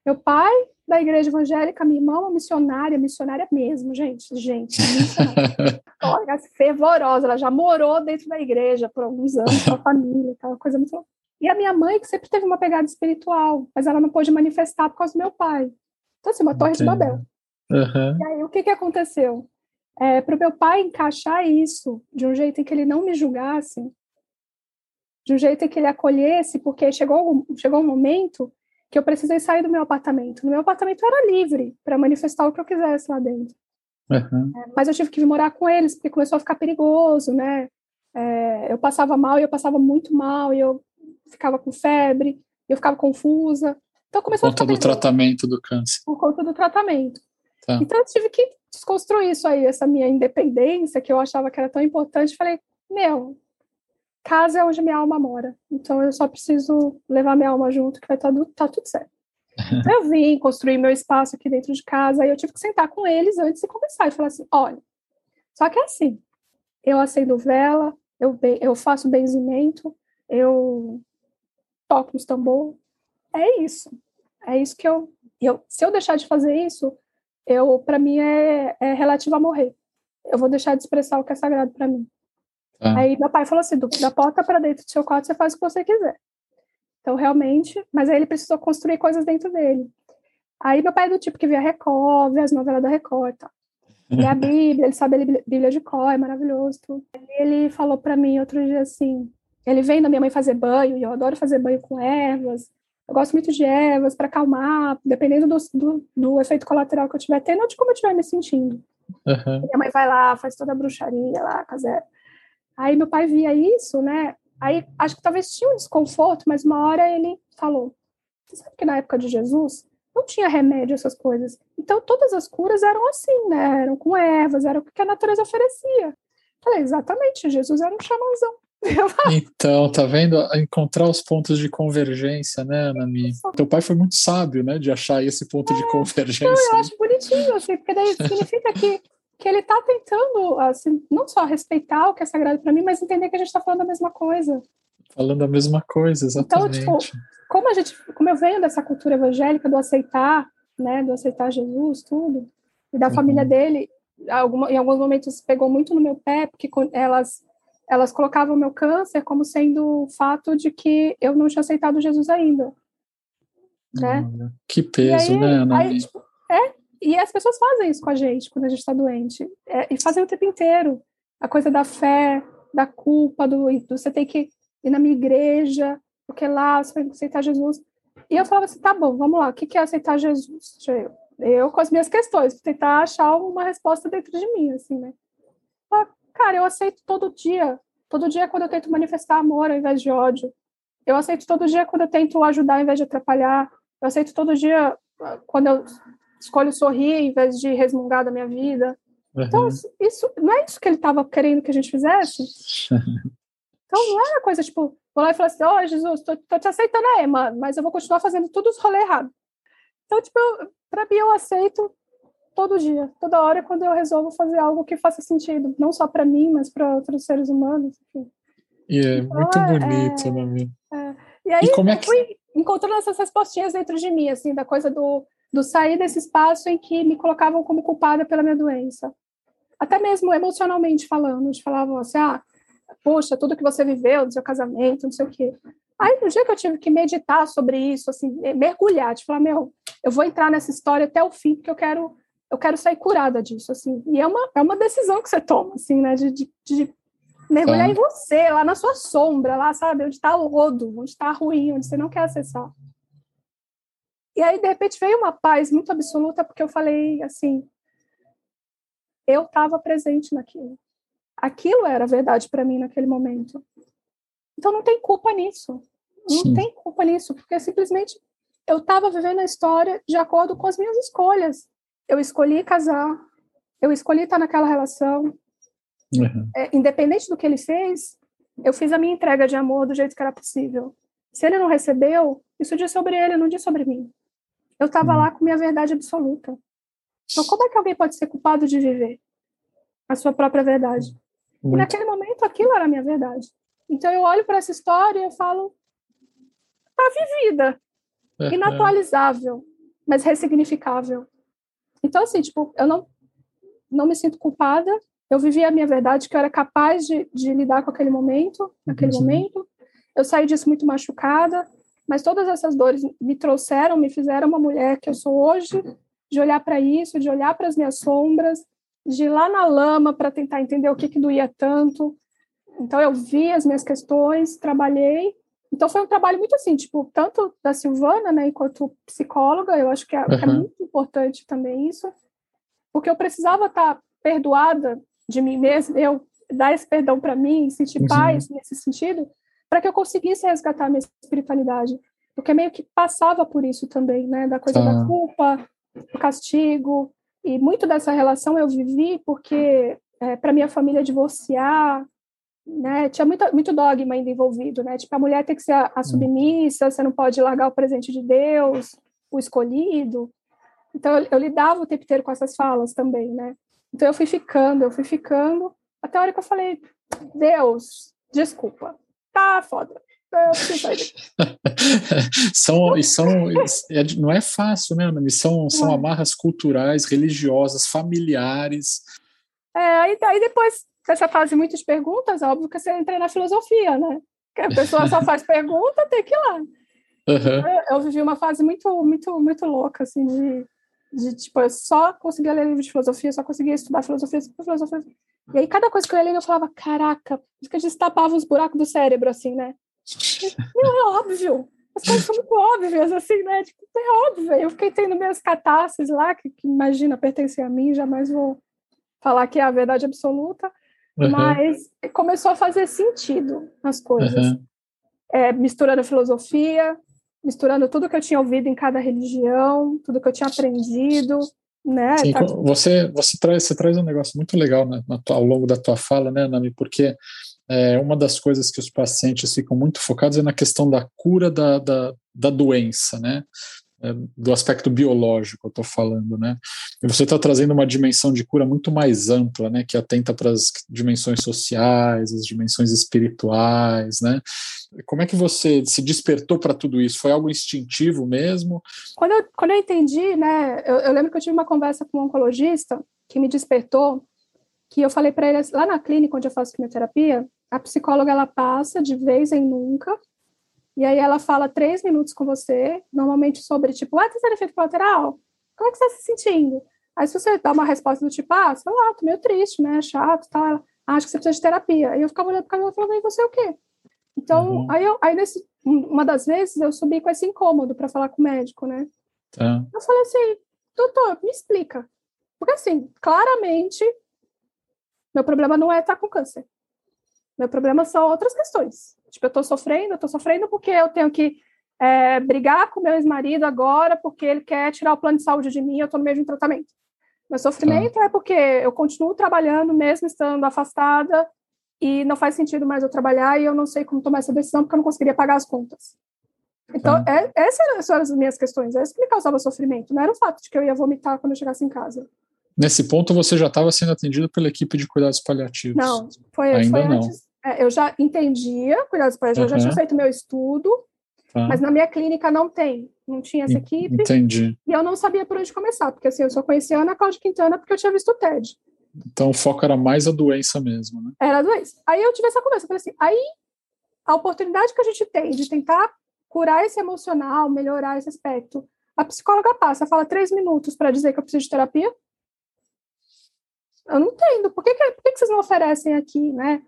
Meu pai da igreja evangélica, minha irmã uma missionária, missionária mesmo, gente, gente, Olha, fervorosa, ela já morou dentro da igreja por alguns anos com a família, aquela coisa muito e a minha mãe, que sempre teve uma pegada espiritual, mas ela não pôde manifestar por causa do meu pai. Então, assim, uma torre Entendi. de Babel. Uhum. E aí, o que, que aconteceu? É, para o meu pai encaixar isso de um jeito em que ele não me julgasse, de um jeito em que ele acolhesse, porque chegou, chegou um momento que eu precisei sair do meu apartamento. O meu apartamento era livre para manifestar o que eu quisesse lá dentro. Uhum. É, mas eu tive que vir morar com eles, porque começou a ficar perigoso, né? É, eu passava mal e eu passava muito mal, e eu ficava com febre, eu ficava confusa. Então começou Por conta do tratamento do câncer. Por conta do tratamento. Tá. Então eu tive que desconstruir isso aí, essa minha independência, que eu achava que era tão importante. Falei, meu, casa é onde minha alma mora. Então eu só preciso levar minha alma junto, que vai estar tá, tá tudo certo. Então, eu vim construir meu espaço aqui dentro de casa, aí eu tive que sentar com eles antes de começar e falar assim: olha, só que é assim, eu acendo vela, eu, eu faço benzimento, eu toco os tambor, é isso. É isso que eu, eu se eu deixar de fazer isso, eu para mim é, é relativo a morrer. Eu vou deixar de expressar o que é sagrado para mim. Ah. Aí meu pai falou assim, da porta para dentro do seu quarto você faz o que você quiser. Então realmente, mas aí ele precisou construir coisas dentro dele. Aí meu pai é do tipo que via Record, via as novelas da Record, tá? E a Bíblia, ele sabe a Bíblia de cor, é maravilhoso. Tudo. Ele falou para mim outro dia assim, ele vem da minha mãe fazer banho, e eu adoro fazer banho com ervas, eu gosto muito de ervas para acalmar, dependendo do, do, do, efeito colateral que eu estiver tendo ou de como eu estiver me sentindo. Uhum. Minha mãe vai lá, faz toda a bruxaria lá, casera. Aí meu pai via isso, né? Aí acho que talvez tinha um desconforto, mas uma hora ele falou: Você sabe que na época de Jesus não tinha remédio, essas coisas. Então todas as curas eram assim, né? Eram com ervas, era o que a natureza oferecia. Falei, exatamente, Jesus era um xamãzão. Então, tá vendo? Encontrar os pontos de convergência, né, Anami? Teu pai foi muito sábio, né, de achar esse ponto é, de convergência. Não, eu acho bonitinho, assim, porque daí significa que, que ele tá tentando, assim, não só respeitar o que é sagrado para mim, mas entender que a gente tá falando a mesma coisa. Falando a mesma coisa, exatamente. Então, tipo, como a gente, como eu venho dessa cultura evangélica do aceitar, né, do aceitar Jesus, tudo, e da uhum. família dele, alguma, em alguns momentos pegou muito no meu pé, porque elas elas colocavam meu câncer como sendo o fato de que eu não tinha aceitado Jesus ainda. Né? que peso, aí, né, Ana? Aí, tipo, é, e as pessoas fazem isso com a gente quando a gente está doente. É, e fazem o tempo inteiro. A coisa da fé, da culpa, do, do você tem que ir na minha igreja, porque lá você vai aceitar Jesus. E eu falava assim, tá bom, vamos lá, o que é aceitar Jesus? Eu, eu com as minhas questões, tentar achar uma resposta dentro de mim, assim, né? Cara, eu aceito todo dia. Todo dia quando eu tento manifestar amor ao invés de ódio. Eu aceito todo dia quando eu tento ajudar ao invés de atrapalhar. Eu aceito todo dia ah, quando eu escolho sorrir ao invés de resmungar da minha vida. Então, uhum. Então, isso não é isso que ele estava querendo que a gente fizesse. Então, não é uma coisa tipo, vou lá e falar assim: Ó, oh, Jesus, tô, tô, te aceitando aí, mano, mas eu vou continuar fazendo tudo os rolês errados. Então, tipo, para mim, eu aceito todo dia, toda hora quando eu resolvo fazer algo que faça sentido, não só para mim, mas para outros seres humanos. Enfim. E é então, muito é, bonito, né, Mi? É. E aí e como é que... eu fui encontrando essas respostinhas dentro de mim, assim, da coisa do, do sair desse espaço em que me colocavam como culpada pela minha doença. Até mesmo emocionalmente falando, de falavam assim, ah, poxa, tudo que você viveu no seu casamento, não sei o quê. Aí, no dia que eu tive que meditar sobre isso, assim, mergulhar, de falar, meu, eu vou entrar nessa história até o fim, porque eu quero eu quero sair curada disso, assim. E é uma, é uma decisão que você toma, assim, né? De, de, de mergulhar em você, lá na sua sombra, lá, sabe? Onde está o rodo, onde está ruim, onde você não quer acessar. E aí, de repente, veio uma paz muito absoluta, porque eu falei assim: eu estava presente naquilo. Aquilo era verdade para mim naquele momento. Então, não tem culpa nisso. Não Sim. tem culpa nisso, porque simplesmente eu estava vivendo a história de acordo com as minhas escolhas eu escolhi casar, eu escolhi estar naquela relação. Uhum. É, independente do que ele fez, eu fiz a minha entrega de amor do jeito que era possível. Se ele não recebeu, isso diz sobre ele, não diz sobre mim. Eu estava uhum. lá com minha verdade absoluta. Então, como é que alguém pode ser culpado de viver a sua própria verdade? Muito. E naquele momento, aquilo era a minha verdade. Então, eu olho para essa história e eu falo: tá vivida, uhum. inatualizável, mas ressignificável. Então, assim, tipo, eu não, não me sinto culpada. Eu vivi a minha verdade, que eu era capaz de, de lidar com aquele momento, naquele uhum. momento. Eu saí disso muito machucada, mas todas essas dores me trouxeram, me fizeram uma mulher que eu sou hoje, de olhar para isso, de olhar para as minhas sombras, de ir lá na lama para tentar entender o que, que doía tanto, Então eu vi as minhas questões, trabalhei. Então foi um trabalho muito assim, tipo, tanto da Silvana, né, enquanto psicóloga, eu acho que é, uhum. é muito importante também isso, porque eu precisava estar perdoada de mim mesma, eu dar esse perdão para mim, sentir uhum. paz nesse sentido, para que eu conseguisse resgatar a minha espiritualidade, porque meio que passava por isso também, né, da coisa da tá. culpa, do castigo, e muito dessa relação eu vivi porque é, para minha família divorciar, né, tinha muito, muito dogma ainda envolvido, né, tipo, a mulher tem que ser a, a hum. submissa, você não pode largar o presente de Deus, o escolhido, então eu, eu lidava o tempo inteiro com essas falas também, né, então eu fui ficando, eu fui ficando, até a hora que eu falei, Deus, desculpa, tá foda, são, são, é, não é fácil, né? São, são amarras culturais, religiosas, familiares. É, aí, aí depois dessa fase muitas perguntas, óbvio que você entra na filosofia, né? Que a pessoa só faz pergunta, tem que ir lá. Uhum. Eu, eu, vivi uma fase muito, muito, muito louca, assim, de, de tipo, eu só conseguia ler livro de filosofia, só conseguia estudar filosofia, filosofia. E aí, cada coisa que eu ia ler, eu falava, caraca, isso que a gente tapava os buracos do cérebro, assim, né? Não, é óbvio. As coisas são muito óbvias, assim, né? Tipo, é óbvio. Eu fiquei tendo minhas catástrofes lá, que, que imagina pertencer a mim, jamais vou falar que é a verdade absoluta. Uhum. Mas começou a fazer sentido as coisas. Uhum. É, misturando a filosofia, misturando tudo que eu tinha ouvido em cada religião, tudo que eu tinha aprendido, né? Sim, tá... você, você, traz, você traz um negócio muito legal né, ao longo da tua fala, né, Nami? Porque é, uma das coisas que os pacientes ficam muito focados é na questão da cura da, da, da doença, né? É, do aspecto biológico, eu estou falando, né? E você está trazendo uma dimensão de cura muito mais ampla, né? Que atenta para as dimensões sociais, as dimensões espirituais, né? Como é que você se despertou para tudo isso? Foi algo instintivo mesmo? Quando eu, quando eu entendi, né? Eu, eu lembro que eu tive uma conversa com um oncologista que me despertou que eu falei para ele lá na clínica onde eu faço quimioterapia, a psicóloga ela passa de vez em nunca, e aí ela fala três minutos com você, normalmente sobre tipo, ah, tá tendo efeito colateral? Como é que você está se sentindo? Aí se você dá uma resposta do tipo, ah, sei lá, tô meio triste, né, chato, tal, ela, ah, acho que você precisa de terapia. Aí eu ficava olhando para ela e falava, e você o quê? Então, uhum. aí, eu, aí nesse, uma das vezes eu subi com esse incômodo para falar com o médico, né? Tá. Eu falei assim, doutor, me explica. Porque assim, claramente meu problema não é estar com câncer. Meu problema são outras questões. Tipo, eu estou sofrendo, eu estou sofrendo porque eu tenho que é, brigar com meu ex-marido agora porque ele quer tirar o plano de saúde de mim, eu estou no meio de um tratamento. Meu sofrimento ah. é porque eu continuo trabalhando mesmo estando afastada e não faz sentido mais eu trabalhar e eu não sei como tomar essa decisão porque eu não conseguiria pagar as contas. Então, ah. é, essas eram as minhas questões, é isso que me causava sofrimento, não era o fato de que eu ia vomitar quando eu chegasse em casa. Nesse ponto, você já estava sendo atendido pela equipe de cuidados paliativos? Não, foi, Ainda foi não. É, eu já entendia cuidados paliativos, uhum. eu já tinha feito meu estudo, tá. mas na minha clínica não tem, não tinha essa equipe. Entendi. E eu não sabia por onde começar, porque assim, eu só conhecia a Ana Cláudia Quintana porque eu tinha visto o TED. Então o foco era mais a doença mesmo, né? Era a doença. Aí eu tive essa conversa, falei assim, aí a oportunidade que a gente tem de tentar curar esse emocional, melhorar esse aspecto, a psicóloga passa, fala três minutos para dizer que eu preciso de terapia, eu não entendo. Por que, que, por que, que vocês não oferecem aqui, né?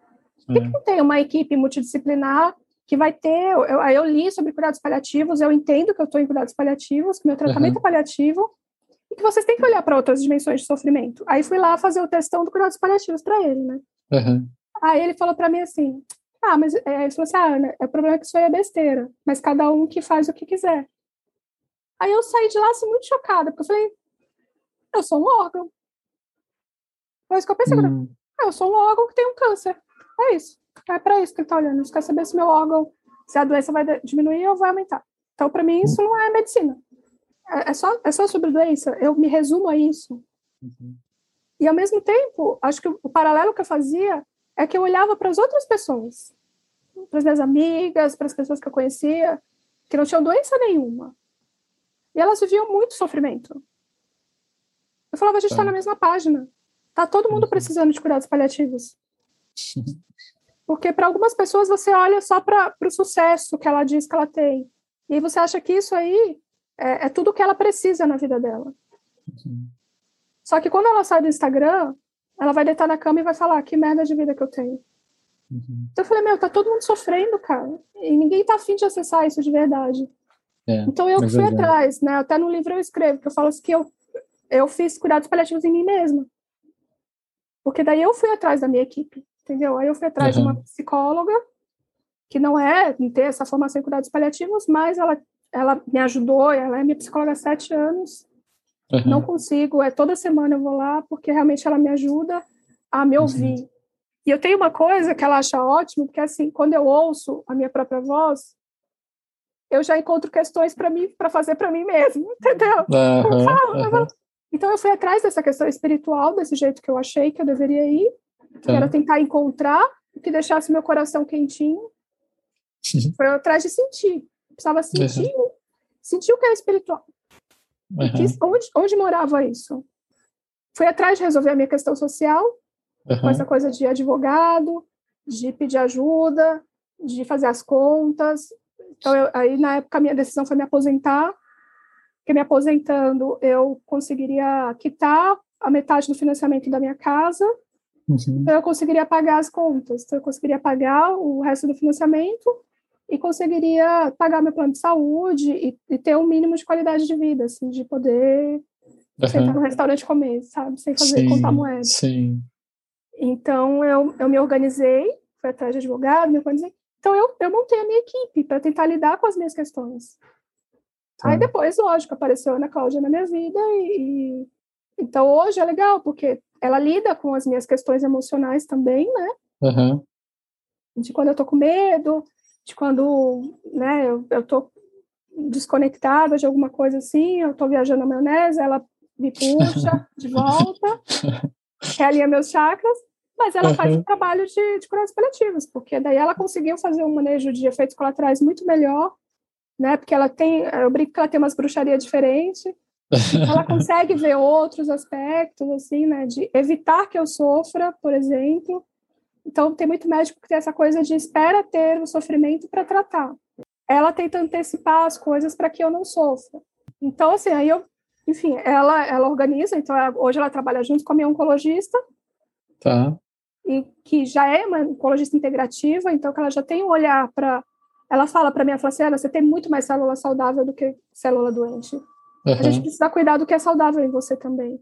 Por que, não tem uma equipe multidisciplinar que vai ter... Eu, eu li sobre cuidados paliativos, eu entendo que eu estou em cuidados paliativos, que meu tratamento uhum. é paliativo, e que vocês têm que olhar para outras dimensões de sofrimento. Aí fui lá fazer o testão do cuidados paliativos para ele, né? Uhum. Aí ele falou para mim assim, ah, mas é, ele falou assim, ah, Ana, o problema é que isso aí é besteira, mas cada um que faz o que quiser. Aí eu saí de lá assim, muito chocada, porque eu falei, eu sou um órgão, foi isso que eu pensei. Hum. Ah, eu sou um órgão que tem um câncer. É isso. É para isso que ele está olhando. Ele quer saber se meu órgão, se a doença vai diminuir ou vai aumentar. Então, para mim, isso não é medicina. É, é, só, é só sobre doença. Eu me resumo a isso. Uhum. E, ao mesmo tempo, acho que o paralelo que eu fazia é que eu olhava para as outras pessoas, para as minhas amigas, para as pessoas que eu conhecia, que não tinham doença nenhuma. E elas viviam muito sofrimento. Eu falava, a gente está tá na mesma página. Tá todo mundo uhum. precisando de cuidados paliativos. Porque para algumas pessoas você olha só para o sucesso que ela diz que ela tem. E aí você acha que isso aí é, é tudo que ela precisa na vida dela. Uhum. Só que quando ela sai do Instagram, ela vai deitar na cama e vai falar: que merda de vida que eu tenho. Uhum. Então eu falei, meu, tá todo mundo sofrendo, cara. E ninguém tá afim de acessar isso de verdade. É, então eu é fui atrás, né? Até no livro eu escrevo, que eu falo assim que eu, eu fiz cuidados paliativos em mim mesma. Porque daí eu fui atrás da minha equipe, entendeu? Aí eu fui atrás uhum. de uma psicóloga, que não é, não tem essa formação em cuidados paliativos, mas ela, ela me ajudou, ela é minha psicóloga há sete anos. Uhum. Não consigo, é toda semana eu vou lá, porque realmente ela me ajuda a me uhum. ouvir. Uhum. E eu tenho uma coisa que ela acha ótimo, porque assim, quando eu ouço a minha própria voz, eu já encontro questões para mim para fazer para mim mesmo, entendeu? Uhum, eu falo, eu falo. Então eu fui atrás dessa questão espiritual desse jeito que eu achei que eu deveria ir, que era tentar encontrar o que deixasse meu coração quentinho. Uhum. Foi atrás de sentir, precisava sentir, uhum. sentir o que é espiritual. onde, onde morava isso? Fui atrás de resolver a minha questão social, uhum. com essa coisa de advogado, de pedir ajuda, de fazer as contas. Então, eu, aí, na época, a minha decisão foi me aposentar, porque me aposentando, eu conseguiria quitar a metade do financiamento da minha casa, uhum. então eu conseguiria pagar as contas, então eu conseguiria pagar o resto do financiamento e conseguiria pagar meu plano de saúde e, e ter um mínimo de qualidade de vida, assim, de poder uhum. sentar no restaurante comer, sabe, sem fazer sim, contar moeda. Sim. Então, eu, eu me organizei, fui atrás de advogado, me organizei. Então, eu, eu montei a minha equipe para tentar lidar com as minhas questões. Tá. Aí depois, lógico, apareceu a Ana Cláudia na minha vida e, e, Então, hoje é legal, porque ela lida com as minhas questões emocionais também, né? Uhum. De quando eu tô com medo, de quando, né, eu, eu tô desconectada de alguma coisa assim, eu tô viajando na maionese, ela me puxa de volta, realinha meus chakras, mas ela uhum. faz um trabalho de, de cuidados paliativos, porque daí ela conseguiu fazer um manejo de efeitos colaterais muito melhor, né? Porque ela tem, eu brinco que ela tem umas bruxarias diferentes, ela consegue ver outros aspectos, assim, né? De evitar que eu sofra, por exemplo. Então, tem muito médico que tem essa coisa de espera ter o sofrimento para tratar. Ela tenta antecipar as coisas para que eu não sofra. Então, assim, aí eu, enfim, ela, ela organiza. Então, ela, hoje ela trabalha junto com a minha oncologista. Tá e que já é uma oncologista integrativa, então que ela já tem um olhar para ela fala para mim, ela fala assim, você tem muito mais célula saudável do que célula doente. Uhum. A gente precisa cuidar do que é saudável em você também.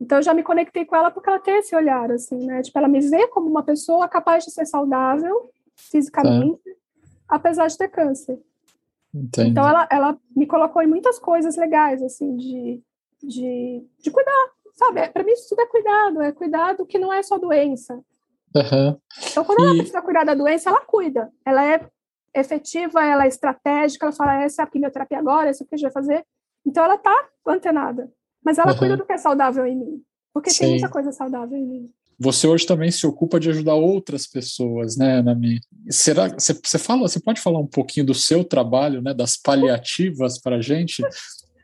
Então eu já me conectei com ela porque ela tem esse olhar, assim, né? Tipo, ela me vê como uma pessoa capaz de ser saudável fisicamente, apesar de ter câncer. Entendi. Então ela, ela me colocou em muitas coisas legais, assim, de, de, de cuidar, Sabe, para mim isso tudo é cuidado, é cuidado que não é só doença. Uhum. Então, quando e... ela precisa cuidar da doença, ela cuida. Ela é efetiva, ela é estratégica, ela fala, essa é a quimioterapia agora, essa é o que a gente vai fazer. Então, ela está antenada. Mas ela uhum. cuida do que é saudável em mim. Porque Sim. tem muita coisa saudável em mim. Você hoje também se ocupa de ajudar outras pessoas, né, Nami? Será você, fala, você pode falar um pouquinho do seu trabalho, né, das paliativas para a gente?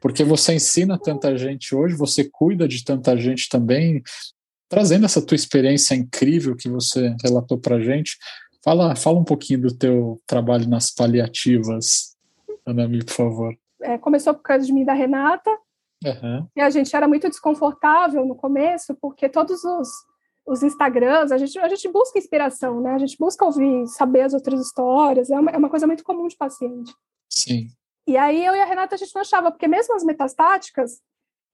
porque você ensina tanta gente hoje, você cuida de tanta gente também, trazendo essa tua experiência incrível que você relatou para gente. Fala, fala um pouquinho do teu trabalho nas paliativas, Anami, por favor. É, começou por causa de mim da Renata, uhum. e a gente era muito desconfortável no começo, porque todos os, os Instagrams, a gente, a gente busca inspiração, né? A gente busca ouvir, saber as outras histórias, é uma, é uma coisa muito comum de paciente. Sim. E aí eu e a Renata a gente não achava, porque mesmo as metastáticas,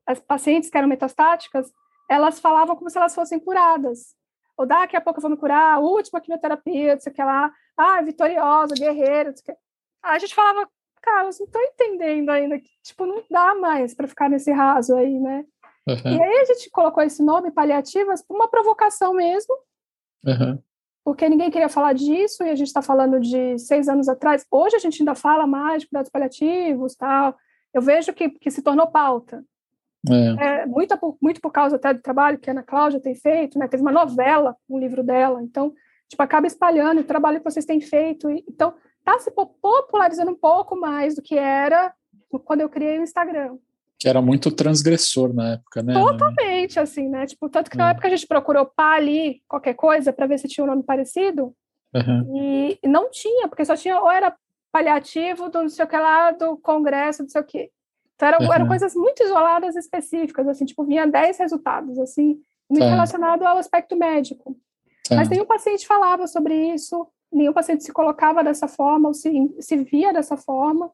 as pacientes que eram metastáticas, elas falavam como se elas fossem curadas. Ou daqui a pouco eu vou me curar, a última quimioterapia, não sei o que lá, ah, vitoriosa, guerreira, não sei o que. Aí a gente falava, cara, eu não estou entendendo ainda, que, tipo, não dá mais para ficar nesse raso aí, né? Uhum. E aí a gente colocou esse nome, paliativas, por uma provocação mesmo, uhum porque ninguém queria falar disso, e a gente está falando de seis anos atrás. Hoje a gente ainda fala mais de cuidados paliativos, tal. Eu vejo que, que se tornou pauta. É. É, muito, por, muito por causa até do trabalho que a Ana Cláudia tem feito, né? Teve uma novela, um livro dela, então, tipo, acaba espalhando o trabalho que vocês têm feito. E, então, está se popularizando um pouco mais do que era quando eu criei o Instagram que era muito transgressor na época, né? Totalmente, assim, né? Tipo, tanto que na é. época a gente procurou pá ali, qualquer coisa, para ver se tinha um nome parecido, uhum. e não tinha, porque só tinha, ou era paliativo do não sei o que lá, do congresso, não sei o que. Então eram, uhum. eram coisas muito isoladas específicas, assim, tipo, vinha 10 resultados, assim, muito tá. relacionado ao aspecto médico. Tá. Mas nenhum paciente falava sobre isso, nenhum paciente se colocava dessa forma, ou se, se via dessa forma.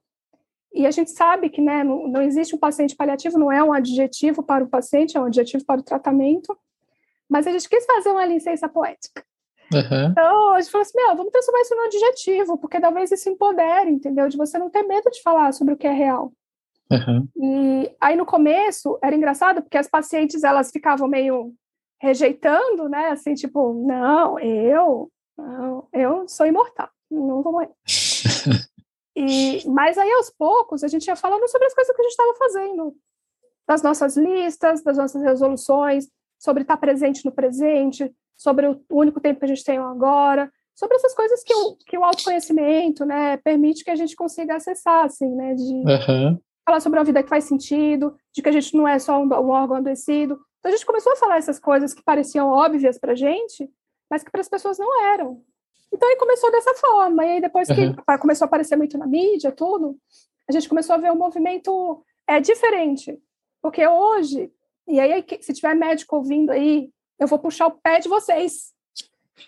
E a gente sabe que né, não, não existe um paciente paliativo, não é um adjetivo para o paciente, é um adjetivo para o tratamento. Mas a gente quis fazer uma licença poética. Uhum. Então, a gente falou assim, meu, vamos transformar isso num adjetivo, porque talvez isso empodere, entendeu? De você não ter medo de falar sobre o que é real. Uhum. E aí, no começo, era engraçado, porque as pacientes, elas ficavam meio rejeitando, né? Assim, tipo, não, eu, eu sou imortal, não vou morrer. e, mas aí, aos poucos, a gente ia falando sobre as coisas que a gente estava fazendo, das nossas listas, das nossas resoluções, sobre estar presente no presente, sobre o único tempo que a gente tem agora, sobre essas coisas que o, que o autoconhecimento, né, permite que a gente consiga acessar, assim, né, de uhum. falar sobre uma vida que faz sentido, de que a gente não é só um, um órgão adoecido. Então a gente começou a falar essas coisas que pareciam óbvias para gente, mas que para as pessoas não eram. Então aí começou dessa forma, e aí depois que uhum. começou a aparecer muito na mídia, tudo, a gente começou a ver um movimento é diferente, porque hoje, e aí se tiver médico ouvindo aí, eu vou puxar o pé de vocês.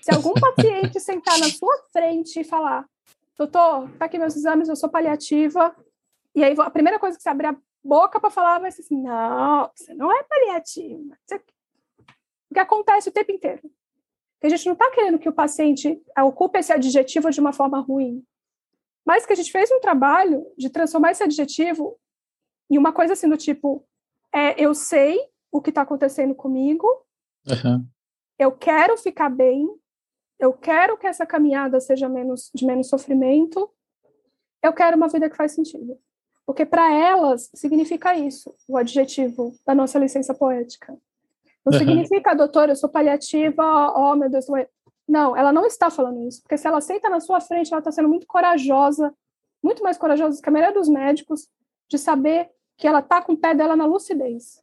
Se algum paciente sentar na sua frente e falar, doutor, tá aqui meus exames, eu sou paliativa, e aí a primeira coisa que você abrir a boca para falar vai ser assim, não, você não é paliativa. O que acontece o tempo inteiro. A gente não está querendo que o paciente ocupe esse adjetivo de uma forma ruim, mas que a gente fez um trabalho de transformar esse adjetivo em uma coisa assim do tipo, é, eu sei o que está acontecendo comigo, Uhum. Eu quero ficar bem, eu quero que essa caminhada seja menos, de menos sofrimento, eu quero uma vida que faz sentido. Porque para elas significa isso, o adjetivo da nossa licença poética. Não uhum. significa, doutora, eu sou paliativa, oh meu Deus. Não, ela não está falando isso, porque se ela senta na sua frente, ela está sendo muito corajosa, muito mais corajosa que a maioria dos médicos, de saber que ela está com o pé dela na lucidez,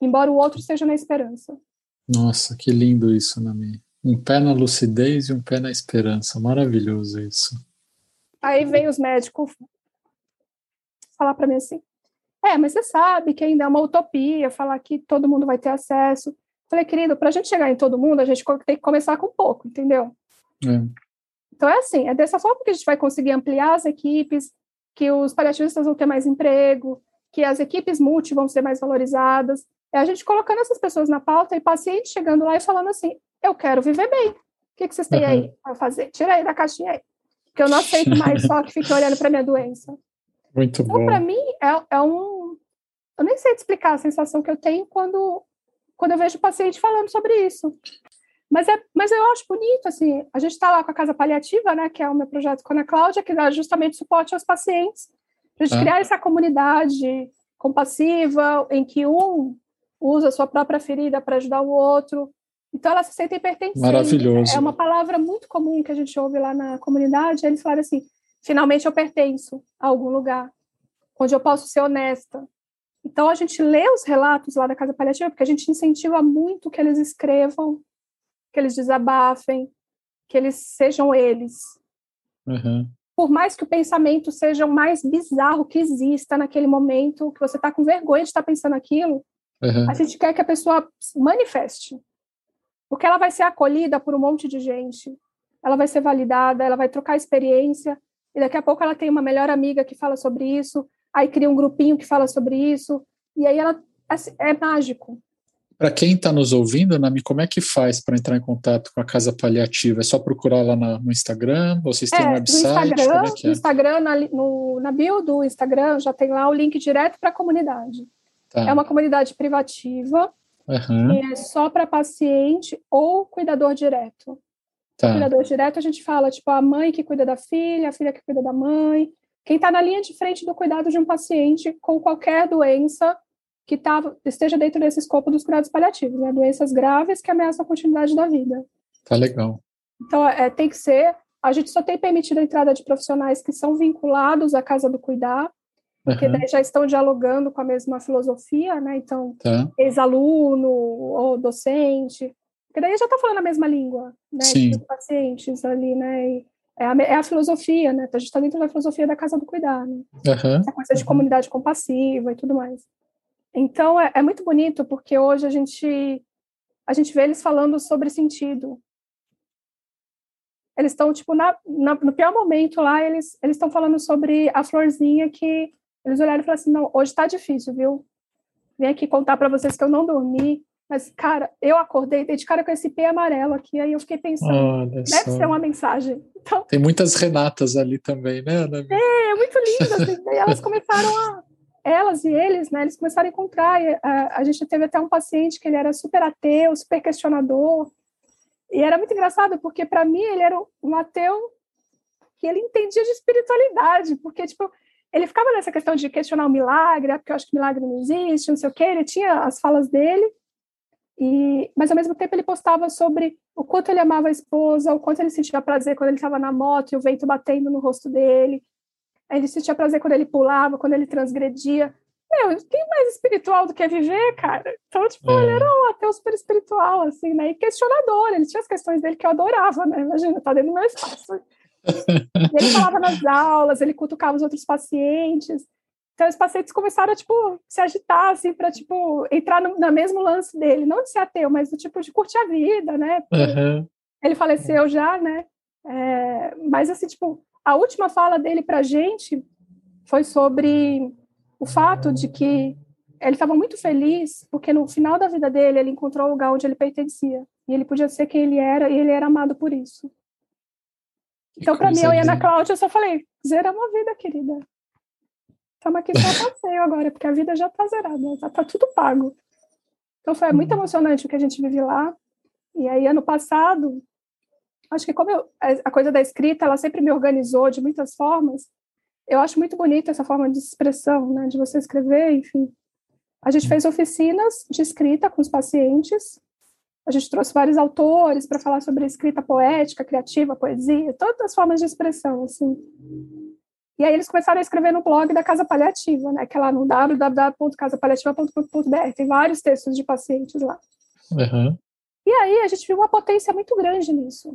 embora o outro esteja na esperança. Nossa, que lindo isso, Nami. Um pé na lucidez e um pé na esperança. Maravilhoso isso. Aí vem os médicos falar para mim assim: é, mas você sabe que ainda é uma utopia falar que todo mundo vai ter acesso. Falei, querido, para a gente chegar em todo mundo, a gente tem que começar com pouco, entendeu? É. Então é assim, é dessa forma que a gente vai conseguir ampliar as equipes, que os paliativistas vão ter mais emprego, que as equipes multi vão ser mais valorizadas, é a gente colocando essas pessoas na pauta e paciente chegando lá e falando assim: eu quero viver bem. O que, que vocês têm uhum. aí para fazer? Tira aí da caixinha aí. Que eu não aceito mais só que fique olhando para minha doença. Muito então, bom. para mim, é, é um. Eu nem sei te explicar a sensação que eu tenho quando, quando eu vejo o paciente falando sobre isso. Mas, é, mas eu acho bonito, assim, a gente está lá com a Casa Paliativa, né, que é o meu projeto com a Cláudia, que dá justamente suporte aos pacientes, a gente ah. criar essa comunidade compassiva, em que um usa a sua própria ferida para ajudar o outro. Então elas se sentem pertencentes. Maravilhoso. É uma palavra muito comum que a gente ouve lá na comunidade. Eles falam assim: finalmente eu pertenço a algum lugar onde eu posso ser honesta. Então a gente lê os relatos lá da Casa Paliativa porque a gente incentiva muito que eles escrevam, que eles desabafem, que eles sejam eles. Uhum. Por mais que o pensamento seja o mais bizarro que exista naquele momento, que você está com vergonha de estar tá pensando aquilo, Uhum. A gente quer que a pessoa manifeste. Porque ela vai ser acolhida por um monte de gente, ela vai ser validada, ela vai trocar experiência, e daqui a pouco ela tem uma melhor amiga que fala sobre isso, aí cria um grupinho que fala sobre isso, e aí ela é, é mágico. Para quem está nos ouvindo, Nami, como é que faz para entrar em contato com a Casa Paliativa? É só procurar lá na, no Instagram? Vocês têm é, um website? No Instagram, é é? Instagram na, no, na bio do Instagram, já tem lá o link direto para a comunidade. Tá. É uma comunidade privativa, uhum. e é só para paciente ou cuidador direto. Tá. Cuidador direto, a gente fala, tipo, a mãe que cuida da filha, a filha que cuida da mãe, quem está na linha de frente do cuidado de um paciente com qualquer doença que tá, esteja dentro desse escopo dos cuidados paliativos, né? Doenças graves que ameaçam a continuidade da vida. Tá legal. Então, é, tem que ser. A gente só tem permitido a entrada de profissionais que são vinculados à Casa do Cuidar, porque daí já estão dialogando com a mesma filosofia, né? Então, tá. ex-aluno ou docente, porque daí já está falando a mesma língua, né? Sim. Dos pacientes ali, né? E é a, é a filosofia, né? A gente está dentro da filosofia da casa do cuidar, né? Uhum. Essa coisa de comunidade compassiva e tudo mais. Então, é, é muito bonito, porque hoje a gente, a gente vê eles falando sobre sentido. eles estão, tipo, na, na, no pior momento lá, eles estão falando sobre a florzinha que eles olharam e falaram assim, não, hoje tá difícil, viu? Vim aqui contar para vocês que eu não dormi, mas, cara, eu acordei, dei de cara com esse pé amarelo aqui, aí eu fiquei pensando, Olha deve só. ser uma mensagem. Então, Tem muitas Renatas ali também, né, Ana? É, é muito lindo, assim, e elas começaram a, elas e eles, né, eles começaram a encontrar, a, a gente teve até um paciente que ele era super ateu, super questionador, e era muito engraçado, porque para mim ele era um ateu que ele entendia de espiritualidade, porque, tipo, ele ficava nessa questão de questionar o milagre, ah, porque eu acho que milagre não existe, não sei o quê, ele tinha as falas dele, e, mas ao mesmo tempo ele postava sobre o quanto ele amava a esposa, o quanto ele sentia prazer quando ele estava na moto e o vento batendo no rosto dele, ele sentia prazer quando ele pulava, quando ele transgredia, meu, tem mais espiritual do que viver, cara? Então, tipo, é. ele era um ateu super espiritual, assim, né? E questionador, ele tinha as questões dele que eu adorava, né? Imagina, tá dentro do meu espaço. ele falava nas aulas, ele cutucava os outros pacientes. Então, os pacientes começaram a, tipo, se agitar, assim, para tipo, entrar no, no, mesmo lance dele. Não de ser ateu, mas do tipo de curtir a vida, né? Uhum. Ele faleceu já, né? É, mas, assim, tipo, a última fala dele pra gente foi sobre o fato de que ele estava muito feliz porque no final da vida dele ele encontrou o lugar onde ele pertencia e ele podia ser quem ele era e ele era amado por isso. Então, para mim, eu e Ana Cláudia, eu só falei: zeramos a vida, querida. Estamos aqui para passeio agora, porque a vida já está zerada, já está tudo pago. Então, foi muito uhum. emocionante o que a gente vive lá. E aí, ano passado, acho que como eu, a coisa da escrita, ela sempre me organizou de muitas formas, eu acho muito bonita essa forma de expressão, né, de você escrever, enfim. A gente fez oficinas de escrita com os pacientes. A gente trouxe vários autores para falar sobre escrita poética, criativa, poesia, todas as formas de expressão, assim. E aí eles começaram a escrever no blog da Casa Paliativa, né, que é lá no www.casapaliativa.com.br. Tem vários textos de pacientes lá. Uhum. E aí a gente viu uma potência muito grande nisso.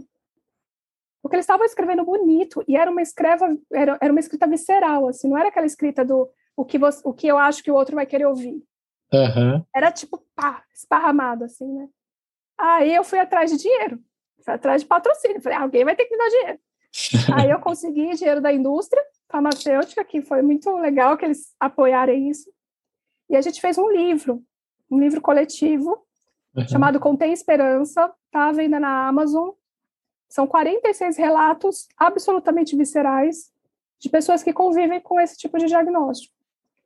Porque eles estavam escrevendo bonito e era uma escreva, era, era uma escrita visceral, assim, não era aquela escrita do o que, você, o que eu acho que o outro vai querer ouvir. Uhum. Era tipo, pá, esparramado, assim, né? Aí eu fui atrás de dinheiro, fui atrás de patrocínio. Falei, alguém vai ter que me dar dinheiro. Aí eu consegui dinheiro da indústria farmacêutica, que foi muito legal que eles apoiarem isso. E a gente fez um livro, um livro coletivo, uhum. chamado Contém Esperança, tá à venda na Amazon. São 46 relatos absolutamente viscerais de pessoas que convivem com esse tipo de diagnóstico.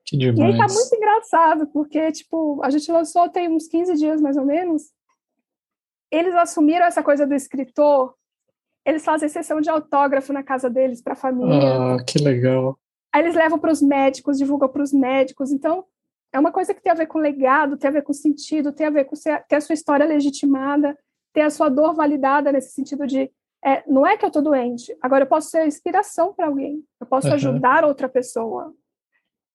Que demais. E aí tá muito engraçado, porque, tipo, a gente lançou tem uns 15 dias, mais ou menos. Eles assumiram essa coisa do escritor, eles fazem sessão de autógrafo na casa deles para a família. Ah, que legal. Aí eles levam para os médicos, divulgam para os médicos. Então, é uma coisa que tem a ver com legado, tem a ver com sentido, tem a ver com ter a sua história legitimada ter a sua dor validada nesse sentido de é, não é que eu estou doente, agora eu posso ser inspiração para alguém, eu posso uhum. ajudar outra pessoa.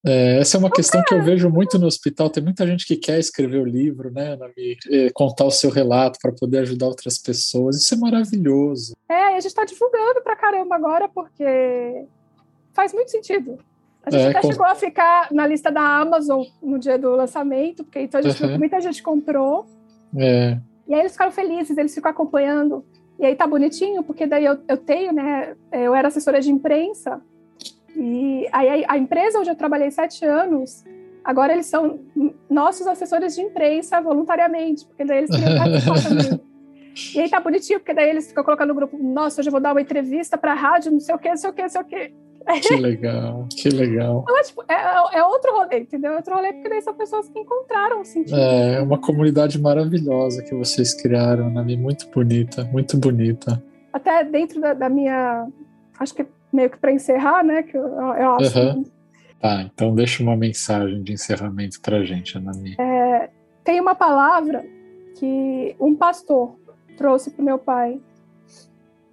É, essa é uma questão que eu vejo muito no hospital. Tem muita gente que quer escrever o livro, né, Nami? Contar o seu relato para poder ajudar outras pessoas. Isso é maravilhoso. É, e a gente está divulgando para caramba agora, porque faz muito sentido. A gente é, até com... chegou a ficar na lista da Amazon no dia do lançamento, porque então a gente uhum. muita gente comprou. É. E aí eles ficaram felizes, eles ficam acompanhando. E aí tá bonitinho, porque daí eu, eu tenho, né? Eu era assessora de imprensa. E aí a, empresa onde eu trabalhei sete anos, agora eles são nossos assessores de imprensa voluntariamente, porque daí eles queriam participar também. E aí tá bonitinho, porque daí eles ficam colocando no grupo, nossa, hoje eu vou dar uma entrevista para a rádio, não sei o quê, não sei o quê, não sei o quê. Que legal, que legal. Então, é, tipo, é, é, outro rolê, entendeu? É outro rolê porque daí são pessoas que encontraram o sentido. É, uma comunidade maravilhosa que vocês criaram, Nami, muito bonita, muito bonita. Até dentro da, da minha. Acho que meio que para encerrar, né? Que eu, eu acho. Uhum. Tá, então deixa uma mensagem de encerramento pra gente, Nami. É, tem uma palavra que um pastor trouxe pro meu pai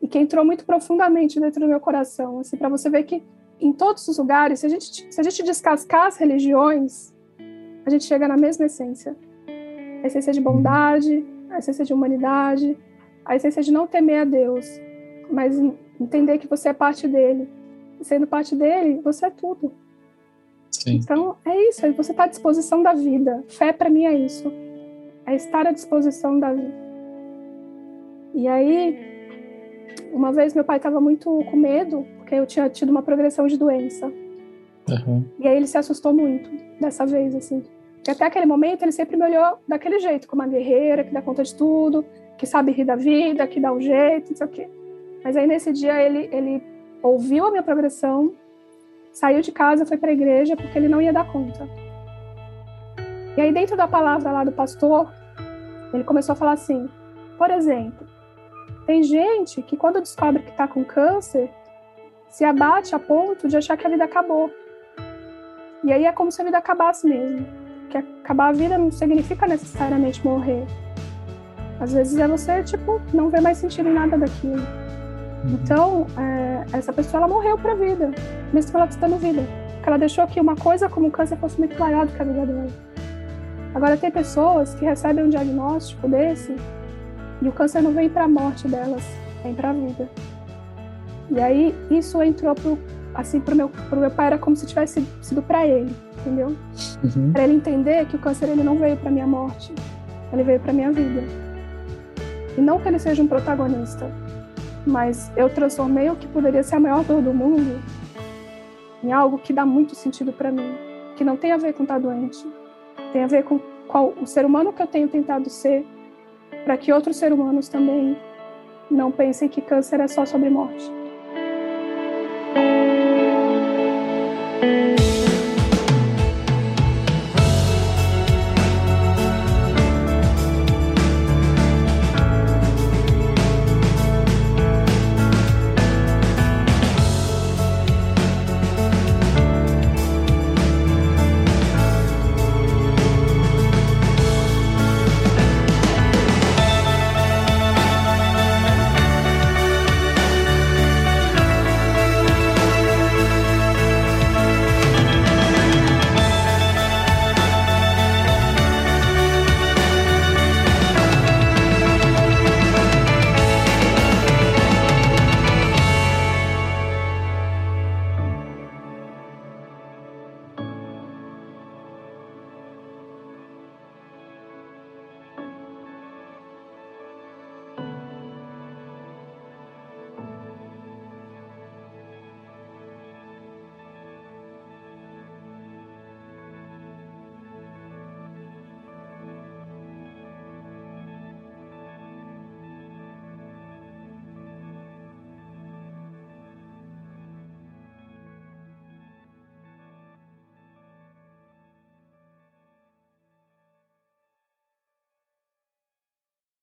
e que entrou muito profundamente dentro do meu coração, assim, para você ver que em todos os lugares, se a gente se a gente descascar as religiões, a gente chega na mesma essência. A essência de bondade, a essência de humanidade, a essência de não temer a Deus, mas entender que você é parte dele. Sendo parte dele, você é tudo. Sim. Então, é isso, você está à disposição da vida. Fé para mim é isso. É estar à disposição da vida. E aí, uma vez meu pai estava muito com medo, porque eu tinha tido uma progressão de doença. Uhum. E aí ele se assustou muito dessa vez, assim. E até aquele momento ele sempre me olhou daquele jeito, como uma guerreira que dá conta de tudo, que sabe rir da vida, que dá um jeito, não sei o quê. Mas aí nesse dia ele, ele ouviu a minha progressão, saiu de casa, foi para a igreja porque ele não ia dar conta. E aí dentro da palavra lá do pastor, ele começou a falar assim: por exemplo, tem gente que quando descobre que está com câncer, se abate a ponto de achar que a vida acabou. E aí é como se a vida acabasse mesmo. Que acabar a vida não significa necessariamente morrer. Às vezes é você, tipo, não ver mais sentido em nada daquilo. Então, é, essa pessoa, ela morreu para a vida, mesmo que ela estando vida. Porque ela deixou que uma coisa como o câncer fosse muito maior do que a vida dela. Agora, tem pessoas que recebem um diagnóstico desse e o câncer não vem para a morte delas, vem para a vida. E aí, isso entrou pro, assim, pro meu, pro meu pai, era como se tivesse sido para ele, entendeu? Uhum. Para ele entender que o câncer ele não veio para minha morte, ele veio para minha vida. E não que ele seja um protagonista, mas eu transformei o que poderia ser a maior dor do mundo em algo que dá muito sentido para mim, que não tem a ver com estar doente, tem a ver com qual o ser humano que eu tenho tentado ser, para que outros seres humanos também não pensem que câncer é só sobre morte.